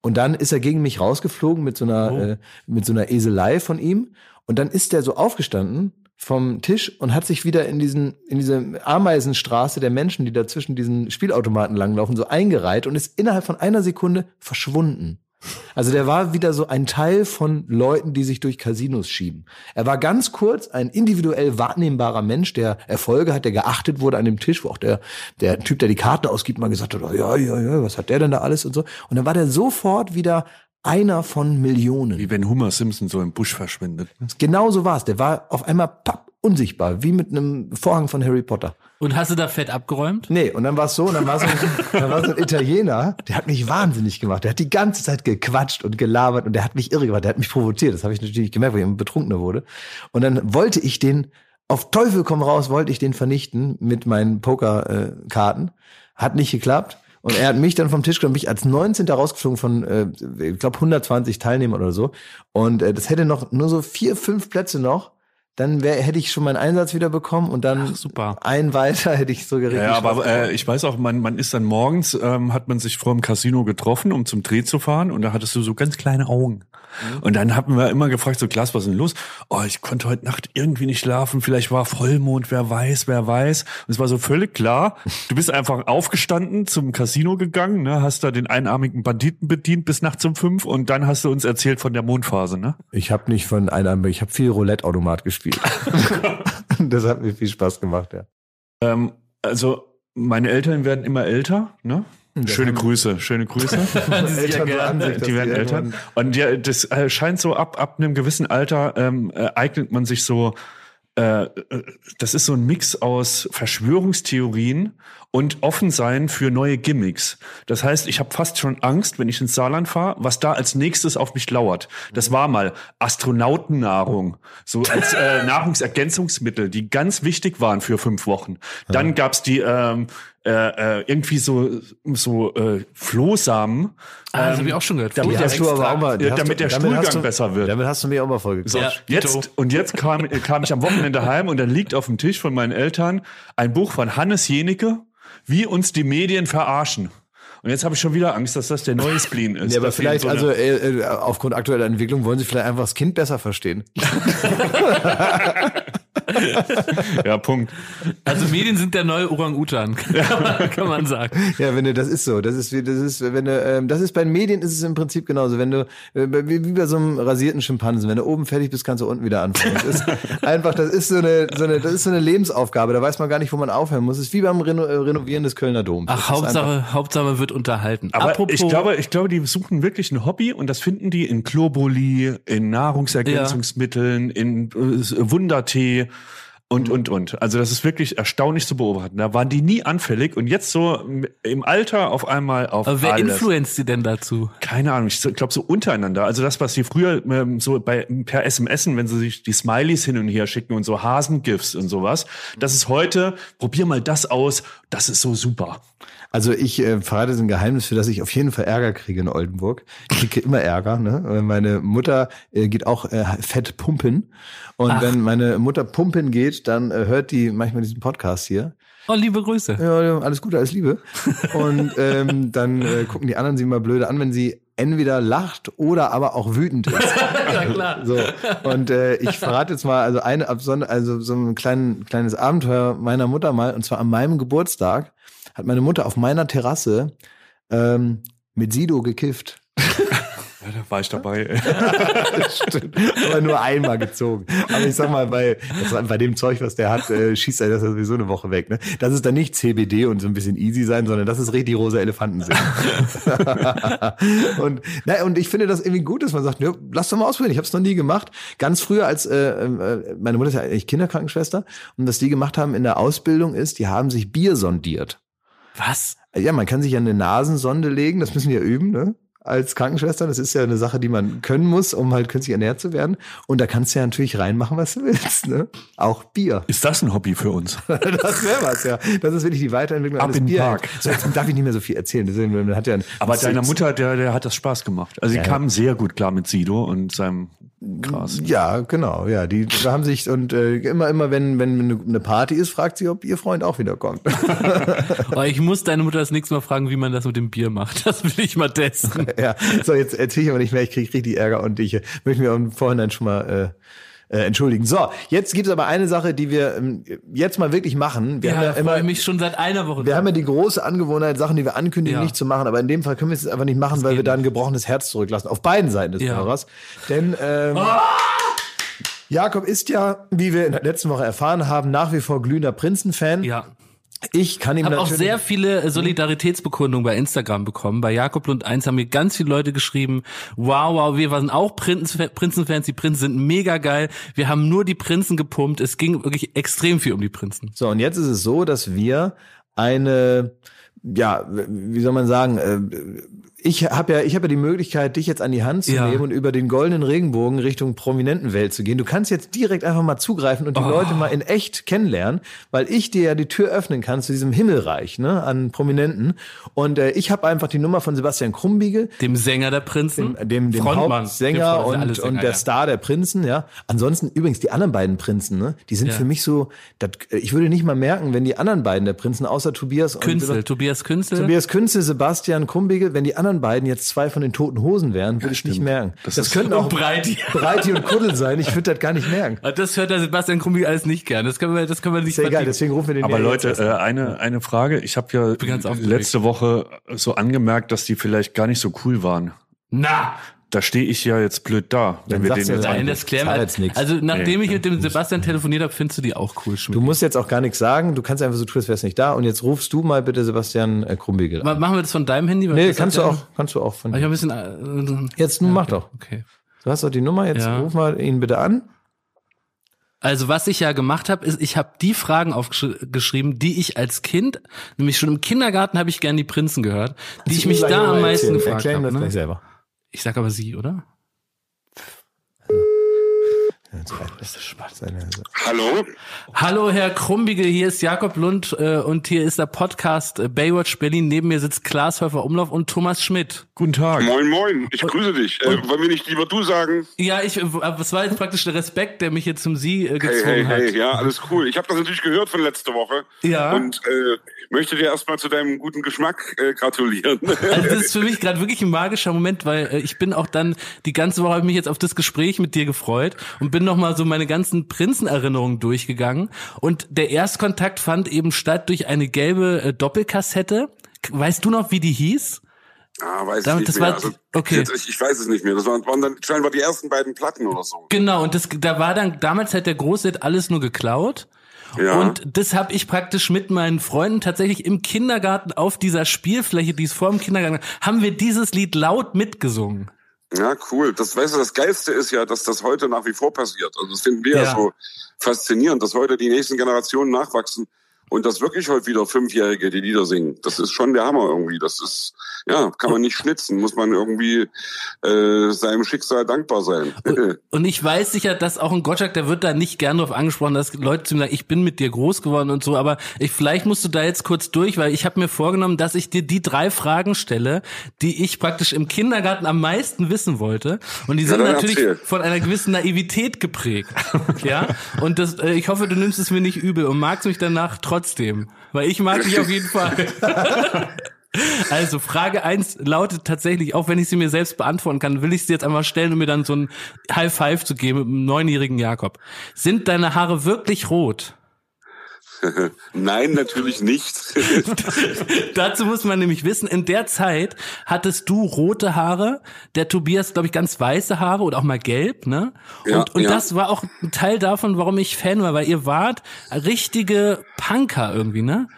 Und dann ist er gegen mich rausgeflogen mit so einer, äh, mit so einer Eselei von ihm. Und dann ist er so aufgestanden vom Tisch und hat sich wieder in diesen, in diese Ameisenstraße der Menschen, die da zwischen diesen Spielautomaten langlaufen, so eingereiht und ist innerhalb von einer Sekunde verschwunden. Also der war wieder so ein Teil von Leuten, die sich durch Casinos schieben. Er war ganz kurz ein individuell wahrnehmbarer Mensch, der Erfolge hat, der geachtet wurde an dem Tisch, wo auch der, der Typ, der die Karten ausgibt, mal gesagt hat, oh, ja, ja, ja, was hat der denn da alles und so. Und dann war der sofort wieder einer von Millionen. Wie wenn Homer Simpson so im Busch verschwindet. Genau so war es. Der war auf einmal papp, unsichtbar, wie mit einem Vorhang von Harry Potter. Und hast du da fett abgeräumt? Nee, und dann war es so, und dann war so, ein, dann war so ein Italiener, der hat mich wahnsinnig gemacht. Der hat die ganze Zeit gequatscht und gelabert und der hat mich irre gemacht. Der hat mich provoziert. Das habe ich natürlich gemerkt, weil ich immer betrunkener wurde. Und dann wollte ich den, auf Teufel komm raus, wollte ich den vernichten mit meinen Pokerkarten. Hat nicht geklappt. Und er hat mich dann vom Tisch genommen, mich als 19. rausgeflogen von, äh, ich glaube, 120 Teilnehmern oder so. Und äh, das hätte noch nur so vier, fünf Plätze noch. Dann wär, hätte ich schon meinen Einsatz wieder bekommen und dann Ach, super. ein weiter hätte ich so geregelt. Ja, aber äh, ich weiß auch, man, man ist dann morgens, ähm, hat man sich vor dem Casino getroffen, um zum Dreh zu fahren und da hattest du so ganz kleine Augen. Und dann haben wir immer gefragt, so Klaas, was ist denn los? Oh, ich konnte heute Nacht irgendwie nicht schlafen, vielleicht war Vollmond, wer weiß, wer weiß. Und es war so völlig klar, du bist einfach aufgestanden, zum Casino gegangen, ne, hast da den einarmigen Banditen bedient bis nachts um fünf und dann hast du uns erzählt von der Mondphase, ne? Ich habe nicht von einer, ich habe viel Roulette-Automat gespielt. das hat mir viel Spaß gemacht, ja. Ähm, also meine Eltern werden immer älter, ne? Schöne Grüße, schöne Grüße. Eltern so an sich, dass die werden älter. irgendwann- Und ja, das äh, scheint so ab, ab einem gewissen Alter ähm, äh, eignet man sich so, äh, äh, das ist so ein Mix aus Verschwörungstheorien und offen sein für neue Gimmicks. Das heißt, ich habe fast schon Angst, wenn ich ins Saarland fahre, was da als nächstes auf mich lauert. Das war mal Astronautennahrung, so als äh, Nahrungsergänzungsmittel, die ganz wichtig waren für fünf Wochen. Dann gab's die ähm, äh, äh, irgendwie so so äh, Flohsamen, Ah, das habe ich auch schon gehört. damit hast du aber auch mal, damit du- der Stuhlgang hast du- besser wird. Damit hast du mir auch mal vorgekommen. Ja, Jetzt, und jetzt kam, kam ich am Wochenende heim und dann liegt auf dem Tisch von meinen Eltern ein Buch von Hannes Jenecke, wie uns die Medien verarschen. Und jetzt habe ich schon wieder Angst, dass das der neue Spleen ist. Ja, aber vielleicht, so also äh, äh, aufgrund aktueller Entwicklung wollen sie vielleicht einfach das Kind besser verstehen. ja, Punkt. Also Medien sind der neue Orang-Utan, kann, man- kann man sagen. Ja, wenn du, das ist so. Das ist wie, das ist, wenn du, ähm, das ist bei den Medien ist es im Prinzip genauso. Wenn du, äh, wie, wie bei so einem rasierten Schimpansen, wenn du oben fertig bist, kannst du unten wieder anfangen. Das ist einfach, das ist so eine, so eine, das ist so eine Lebensaufgabe. Da weiß man gar nicht, wo man aufhören muss. Das ist wie beim Reno, äh, Renovieren des Kölner Doms. Ach, ist einfach- Hauptsache, Hauptsache wird unterhalten. Aber Apropos, ich glaube, ich glaube, die suchen wirklich ein Hobby und das finden die in Globuli, in Nahrungsergänzungsmitteln, in äh, Wundertee und, und, und. Also das ist wirklich erstaunlich zu beobachten. Da waren die nie anfällig und jetzt so im Alter auf einmal auf aber wer alles. influenzt die denn dazu? Keine Ahnung, ich glaube so untereinander. Also das, was sie früher ähm, so bei per SMS, wenn sie sich die Smileys hin und her schicken und so Hasengifs und sowas, das ist heute, probier mal das aus, das ist so super. Also ich äh, verrate ein Geheimnis, für das ich auf jeden Fall Ärger kriege in Oldenburg. Ich kriege immer Ärger. Ne? Meine Mutter äh, geht auch äh, fett pumpen. Und wenn meine Mutter pumpen geht, dann äh, hört die manchmal diesen Podcast hier. Oh, liebe Grüße. Ja, alles Gute, alles Liebe. Und ähm, dann äh, gucken die anderen sie mal blöde an, wenn sie entweder lacht oder aber auch wütend ist. Ja, klar. So, und äh, ich verrate jetzt mal also eine also so ein klein, kleines Abenteuer meiner Mutter mal, und zwar an meinem Geburtstag hat meine Mutter auf meiner Terrasse ähm, mit Sido gekifft. Ja, da war ich dabei. Stimmt. Aber nur einmal gezogen. Aber ich sag mal, bei, das, bei dem Zeug, was der hat, äh, schießt er das sowieso eine Woche weg. Ne? Das ist dann nicht CBD und so ein bisschen easy sein, sondern das ist richtig rosa Elefantensinn. und, na, und ich finde das irgendwie gut, dass man sagt, ja, lass doch mal ausprobieren. Ich habe es noch nie gemacht. Ganz früher, als äh, äh, meine Mutter ist ja eigentlich Kinderkrankenschwester und was die gemacht haben in der Ausbildung ist, die haben sich Bier sondiert. Was? Ja, man kann sich ja eine Nasensonde legen, das müssen wir üben, ne? Als Krankenschwester, das ist ja eine Sache, die man können muss, um halt künstlich ernährt zu werden. Und da kannst du ja natürlich reinmachen, was du willst, ne? Auch Bier. Ist das ein Hobby für uns? Das wäre was, ja. Das ist wirklich die Weiterentwicklung Ab eines in Bier. Park. So, jetzt darf ich nicht mehr so viel erzählen. Deswegen, man hat ja Aber deiner Mutter, der, der hat das Spaß gemacht. Also sie Ja. kam sehr gut klar mit Sido und seinem Gras. Ja, genau, ja. Die haben sich und äh, immer, immer, wenn, wenn eine- Party ist, fragt sie, ob ihr Freund auch wiederkommt. Oh, ich muss deine Mutter das nächste Mal fragen, wie man das mit dem Bier macht. Das will ich mal testen. ja. So, jetzt erzähle ich aber nicht mehr, ich kriege richtig Ärger und ich äh, möchte mir im Vorhinein schon mal äh, entschuldigen. So, jetzt gibt es aber eine Sache, die wir ähm, jetzt mal wirklich machen. Wir Ja, haben ja immer, mich schon seit einer Woche. wir haben ja die große Angewohnheit, Sachen, die wir ankündigen, Ja. nicht zu machen. Aber in dem Fall können wir es jetzt einfach nicht machen, weil wir da ein gebrochenes Herz zurücklassen. Auf beiden Seiten des Ja. Hörers. Denn ähm, Jakob ist ja, wie wir in der letzten Woche erfahren haben, nach wie vor glühender Prinzen-Fan. ja. Ich kann ihm habe auch sehr viele äh, Solidaritätsbekundungen bei Instagram bekommen. Bei Jakob Lund 1 haben mir ganz viele Leute geschrieben, wow, wow, wir waren auch Prinzen- Prinzenfans, die Prinzen sind mega geil. Wir haben nur die Prinzen gepumpt. Es ging wirklich extrem viel um die Prinzen. So, und jetzt ist es so, dass wir eine, ja, wie soll man sagen, äh, ich habe ja, ich habe ja die Möglichkeit, dich jetzt an die Hand zu Ja. nehmen und über den goldenen Regenbogen Richtung Prominentenwelt zu gehen. Du kannst jetzt direkt einfach mal zugreifen und die Leute mal in echt kennenlernen, weil ich dir ja die Tür öffnen kann zu diesem Himmelreich, ne, an Prominenten. Und äh, ich habe einfach die Nummer von Sebastian Krumbiegel, Dem Sänger der Prinzen. dem, dem Frontmann. Hauptsänger Dem Front- und, Sänger, und der ja. Star der Prinzen, ja. Ansonsten übrigens die anderen beiden Prinzen, ne, die sind Ja. für mich so, dat, ich würde nicht mal merken, wenn die anderen beiden der Prinzen, außer Tobias und Künzel, Tobias Künzel. Tobias Künzel, Sebastian Krumbiegel, wenn die anderen beiden jetzt zwei von den toten Hosen wären, würde ich nicht merken. Das, ist- könnten auch Breiti. Breiti und Kuddel sein. Ich würde das gar nicht merken. Das hört der Sebastian Krumbi alles nicht gern. Das können wir, das können wir nicht Ist ja egal, deswegen rufen wir den Aber ja Leute, jetzt äh, eine, eine Frage. Ich habe ja letzte Woche so angemerkt, dass die vielleicht gar nicht so cool waren. Na, Da stehe ich ja jetzt blöd da, wenn Dann wir sagst den du jetzt ja nein, das klären wir. jetzt nix. Also nachdem Nee. ich mit dem Sebastian telefoniert habe, findest du die auch cool, Schmidt. Du musst jetzt auch gar nichts sagen. Du kannst einfach so tun, als wärst nicht da. Und jetzt rufst du mal bitte Sebastian äh, Krumbiegel an. Machen wir das von deinem Handy? Weil Nee, kannst du ja- auch, kannst du auch von. Ich ein bisschen. Äh, Jetzt nun mach doch. okay. Du hast doch die Nummer. Jetzt Ja. ruf mal ihn bitte an. Also was ich ja gemacht habe, ist, ich habe die Fragen aufgeschrieben, die ich als Kind, nämlich schon im Kindergarten habe ich gern die Prinzen gehört, die ich mich da am meisten gefragt habe. das gleich Ne? selber. Ich sag aber sie, oder? Hallo? Hallo Herr Krumbiegel, hier ist Jakob Lund äh, und hier ist der Podcast äh, Baywatch Berlin. Neben mir sitzt Klaas Häufer Umlauf und Thomas Schmidt. Guten Tag. Moin, moin. Ich grüße dich. Äh, wollen wir nicht lieber du sagen? Ja, ich, äh, das war jetzt praktisch der Respekt, der mich jetzt zum Sie äh, Hey, gezwungen hey, hat. hey. Ja, alles cool. Ich habe das natürlich gehört von letzter Woche. Ja. Und äh, möchte dir erstmal zu deinem guten Geschmack äh, gratulieren. Also das ist für mich gerade wirklich ein magischer Moment, weil äh, ich bin auch dann die ganze Woche habe ich mich jetzt auf das Gespräch mit dir gefreut und bin noch mal so meine ganzen Prinzenerinnerungen durchgegangen und der Erstkontakt fand eben statt durch eine gelbe äh, Doppelkassette. Weißt du noch, wie die hieß? ah, weiß Damit- ich das nicht mehr. war- also, okay. jetzt, ich, ich weiß es nicht mehr. Das waren, waren dann scheinbar die ersten beiden Platten oder so. Genau, und das da war dann damals hat der Große alles nur geklaut. Ja. Und das habe ich praktisch mit meinen Freunden tatsächlich im Kindergarten auf dieser Spielfläche, die es vor dem Kindergarten, haben wir dieses Lied laut mitgesungen. Ja, cool. Das weißt du, das Geilste ist ja, dass das heute nach wie vor passiert. Also das finden wir ja, Ja. so faszinierend, dass heute die nächsten Generationen nachwachsen und dass wirklich heute wieder Fünfjährige die Lieder singen. Das ist schon der Hammer irgendwie. Das ist, ja, kann man nicht schnitzen, muss man irgendwie äh, seinem Schicksal dankbar sein. Und ich weiß sicher, dass auch ein Gottschalk, der wird da nicht gern drauf angesprochen, dass Leute zu ihm sagen, ich bin mit dir groß geworden und so, aber ich, vielleicht musst du da jetzt kurz durch, weil ich habe mir vorgenommen, dass ich dir die drei Fragen stelle, die ich praktisch im Kindergarten am meisten wissen wollte. Und die sind dann natürlich erzähl. von einer gewissen Naivität geprägt. ja. Und das, äh, ich hoffe, du nimmst es mir nicht übel und magst mich danach trotzdem. Weil ich mag dich auf jeden Fall. Also Frage eins lautet tatsächlich, auch wenn ich sie mir selbst beantworten kann, will ich sie jetzt einmal stellen, um mir dann so ein High Five zu geben mit dem neunjährigen Jakob. Sind deine Haare wirklich rot? Nein, natürlich nicht. Dazu muss man nämlich wissen, in der Zeit hattest du rote Haare, der Tobias, glaube ich, ganz weiße Haare oder auch mal gelb, ne? Ja, und und ja. das war auch ein Teil davon, warum ich Fan war, weil ihr wart richtige Punker irgendwie, ne?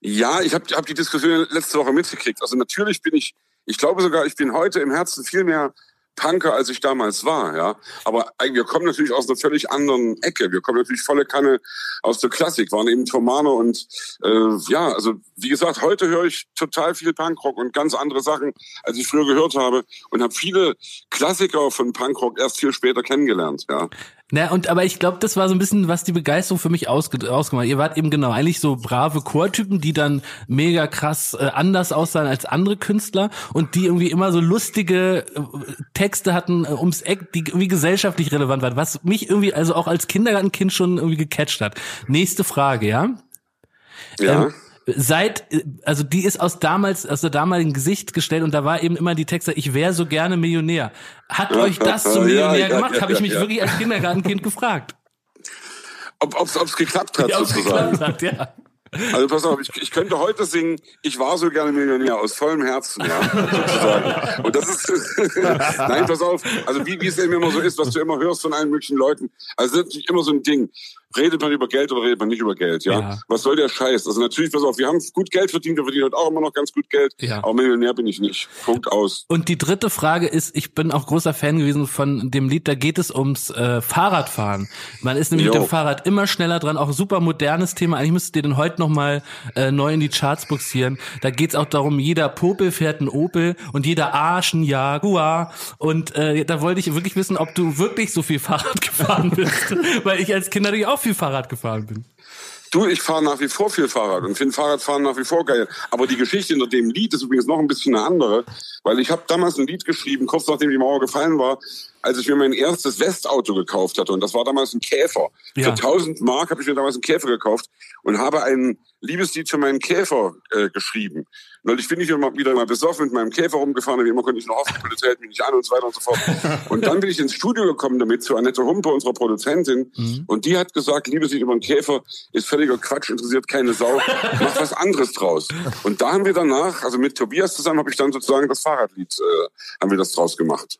Ja, ich habe hab die Diskussion letzte Woche mitgekriegt. Also natürlich bin ich, ich glaube sogar, ich bin heute im Herzen viel mehr Punker, als ich damals war, ja. Aber wir kommen natürlich aus einer völlig anderen Ecke. Wir kommen natürlich volle Kanne aus der Klassik, waren eben Tomano und äh, ja, also wie gesagt, heute höre ich total viel Punkrock und ganz andere Sachen, als ich früher gehört habe und habe viele Klassiker von Punkrock erst viel später kennengelernt, ja. Na, und aber ich glaube, das war so ein bisschen, was die Begeisterung für mich ausge ausgemacht. hat. Ihr wart eben genau eigentlich so brave Chortypen, die dann mega krass äh, anders aussahen als andere Künstler und die irgendwie immer so lustige äh, Texte hatten äh, ums Eck, die irgendwie gesellschaftlich relevant waren, was mich irgendwie also auch als Kindergartenkind schon irgendwie gecatcht hat. Nächste Frage, ja? Ja. Ähm, seit, also die ist aus damals, aus der damaligen Gesicht gestellt und da war eben immer die Texte, ich wäre so gerne Millionär. Hat euch das zum Millionär Ja, ja, gemacht? ja, Habe ich ja, mich ja. wirklich als Kindergartenkind gefragt. Ob ob's, ob's geklappt hat, Ja, sozusagen. geklappt hat, ja. Also pass auf, ich, ich könnte heute singen, ich war so gerne Millionär, aus vollem Herzen, ja, sozusagen. Und das ist, nein, pass auf, also wie, wie es eben immer so ist, was du immer hörst von allen möglichen Leuten, also das ist natürlich immer so ein Ding. Redet man über Geld oder redet man nicht über Geld, ja? Ja. Was soll der Scheiß? Also natürlich, pass auf, wir haben gut Geld verdient, wir verdienen heute auch immer noch ganz gut Geld, Ja. aber Millionär bin ich nicht. Punkt aus. Und die dritte Frage ist, ich bin auch großer Fan gewesen von dem Lied, da geht es ums äh, Fahrradfahren. Man ist nämlich mit Jo. dem Fahrrad immer schneller dran, auch super modernes Thema. Eigentlich müsstet ihr den heute nochmal äh, neu in die Charts buxieren. Da geht's auch darum, jeder Popel fährt einen Opel und jeder Arsch ein Jaguar. Und äh, da wollte ich wirklich wissen, ob du wirklich so viel Fahrrad gefahren bist. Weil ich als Kind natürlich auch viel Fahrrad gefahren bin. Du, ich fahre nach wie vor viel Fahrrad und finde Fahrradfahren nach wie vor geil. Aber die Geschichte hinter dem Lied ist übrigens noch ein bisschen eine andere, weil ich habe damals ein Lied geschrieben, kurz nachdem die Mauer gefallen war, als ich mir mein erstes Westauto gekauft hatte. Und das war damals ein Käfer. Ja. Für 1000 Mark habe ich mir damals einen Käfer gekauft und habe ein Liebeslied für meinen Käfer äh, geschrieben. Neulich bin ich immer wieder mal besoffen mit meinem Käfer rumgefahren, und wie immer konnte ich noch hoffen, die Polizei hält mich nicht an und so weiter und so fort. Und dann bin ich ins Studio gekommen damit zu Annette Humpe, unserer Produzentin, und die hat gesagt, Liebeslied über einen Käfer ist völliger Quatsch, interessiert keine Sau, mach was anderes draus. Und da haben wir danach, also mit Tobias zusammen, habe ich dann sozusagen das Fahrradlied, äh, haben wir das draus gemacht.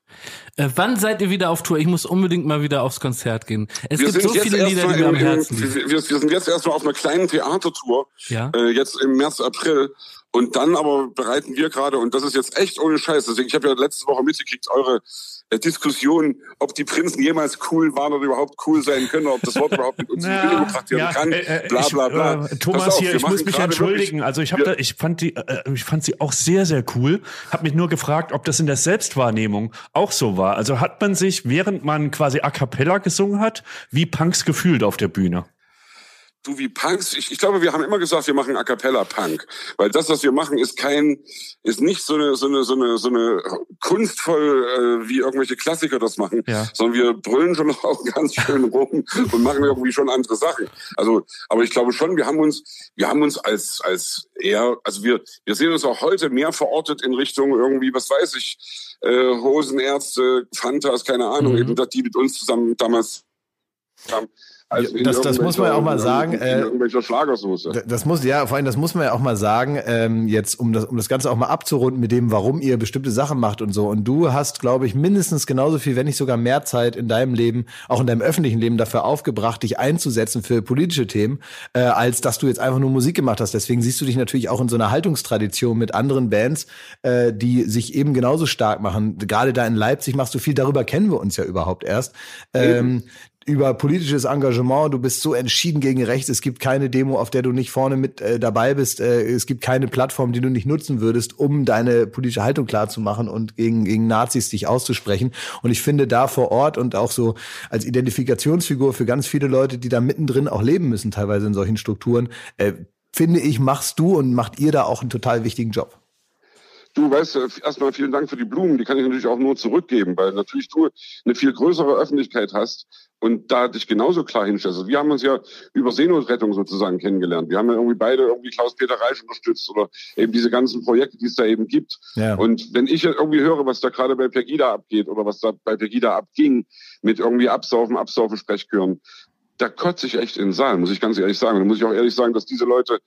Äh, wann seid ihr wieder auf Tour? Ich muss unbedingt mal wieder aufs Konzert gehen. Es Wir gibt so viele Lieder, die mir am Herzen liegen. wir wir sind jetzt erstmal auf einer kleinen Theatertour, Ja. äh, jetzt im März, April. Und dann aber bereiten wir gerade, und das ist jetzt echt ohne Scheiß, deswegen, ich habe ja letzte Woche mitgekriegt, eure äh, Diskussion, ob die Prinzen jemals cool waren oder überhaupt cool sein können, ob das Wort überhaupt mit uns in Verbindung gebracht werden kann, äh, äh, bla ich, bla bla. Äh, Pass Thomas auf, hier, ich muss mich entschuldigen. wirklich- also ich habe da, ich fand die, äh, ich fand sie auch sehr, sehr cool. Hab mich nur gefragt, ob das in der Selbstwahrnehmung auch so war. Also hat man sich, während man quasi a cappella gesungen hat, wie Punks gefühlt auf der Bühne? Du wie Punks, ich, ich glaube, wir haben immer gesagt, wir machen A cappella Punk, weil das, was wir machen, ist kein, ist nicht so eine, so eine, so eine, so eine kunstvoll, äh, wie irgendwelche Klassiker das machen, Ja. sondern wir brüllen schon auch ganz schön rum und machen irgendwie schon andere Sachen. Also, aber ich glaube schon, wir haben uns, wir haben uns als, als eher, also wir, wir sehen uns auch heute mehr verortet in Richtung irgendwie, was weiß ich, äh, Hosenärzte, Fantas, keine Ahnung, Mhm. eben, dass die mit uns zusammen damals haben. Als in Das- das muss man ja auch mal sagen, äh, irgendwelcher Schlagersoße. Das muss, ja, vor allem, das muss man ja auch mal sagen, ähm, jetzt, um das, um das Ganze auch mal abzurunden mit dem, warum ihr bestimmte Sachen macht und so. Und du hast, glaube ich, mindestens genauso viel, wenn nicht sogar mehr Zeit in deinem Leben, auch in deinem öffentlichen Leben dafür aufgebracht, dich einzusetzen für politische Themen, äh, als dass du jetzt einfach nur Musik gemacht hast. Deswegen siehst du dich natürlich auch in so einer Haltungstradition mit anderen Bands, äh, die sich eben genauso stark machen. Gerade da in Leipzig machst du viel, darüber kennen wir uns ja überhaupt erst. Ähm, über politisches Engagement. Du bist so entschieden gegen rechts. Es gibt keine Demo, auf der du nicht vorne mit äh, dabei bist. Äh, es gibt keine Plattform, die du nicht nutzen würdest, um deine politische Haltung klar zu machen und gegen, gegen Nazis dich auszusprechen. Und ich finde da vor Ort und auch so als Identifikationsfigur für ganz viele Leute, die da mittendrin auch leben müssen, teilweise in solchen Strukturen, äh, finde ich, machst du und macht ihr da auch einen total wichtigen Job. Du weißt, erstmal vielen Dank für die Blumen. Die kann ich natürlich auch nur zurückgeben, weil natürlich du eine viel größere Öffentlichkeit hast und da dich genauso klar hinstellst. Also wir haben uns ja über Seenotrettung sozusagen kennengelernt. Wir haben ja irgendwie beide irgendwie Klaus-Peter Reich unterstützt oder eben diese ganzen Projekte, die es da eben gibt. Ja. Und wenn ich irgendwie höre, was da gerade bei Pegida abgeht oder was da bei Pegida abging, mit irgendwie Absaufen, Absaufen, Sprechchören, da kotze ich echt in den Saal, muss ich ganz ehrlich sagen. Und da muss ich auch ehrlich sagen, dass diese Leute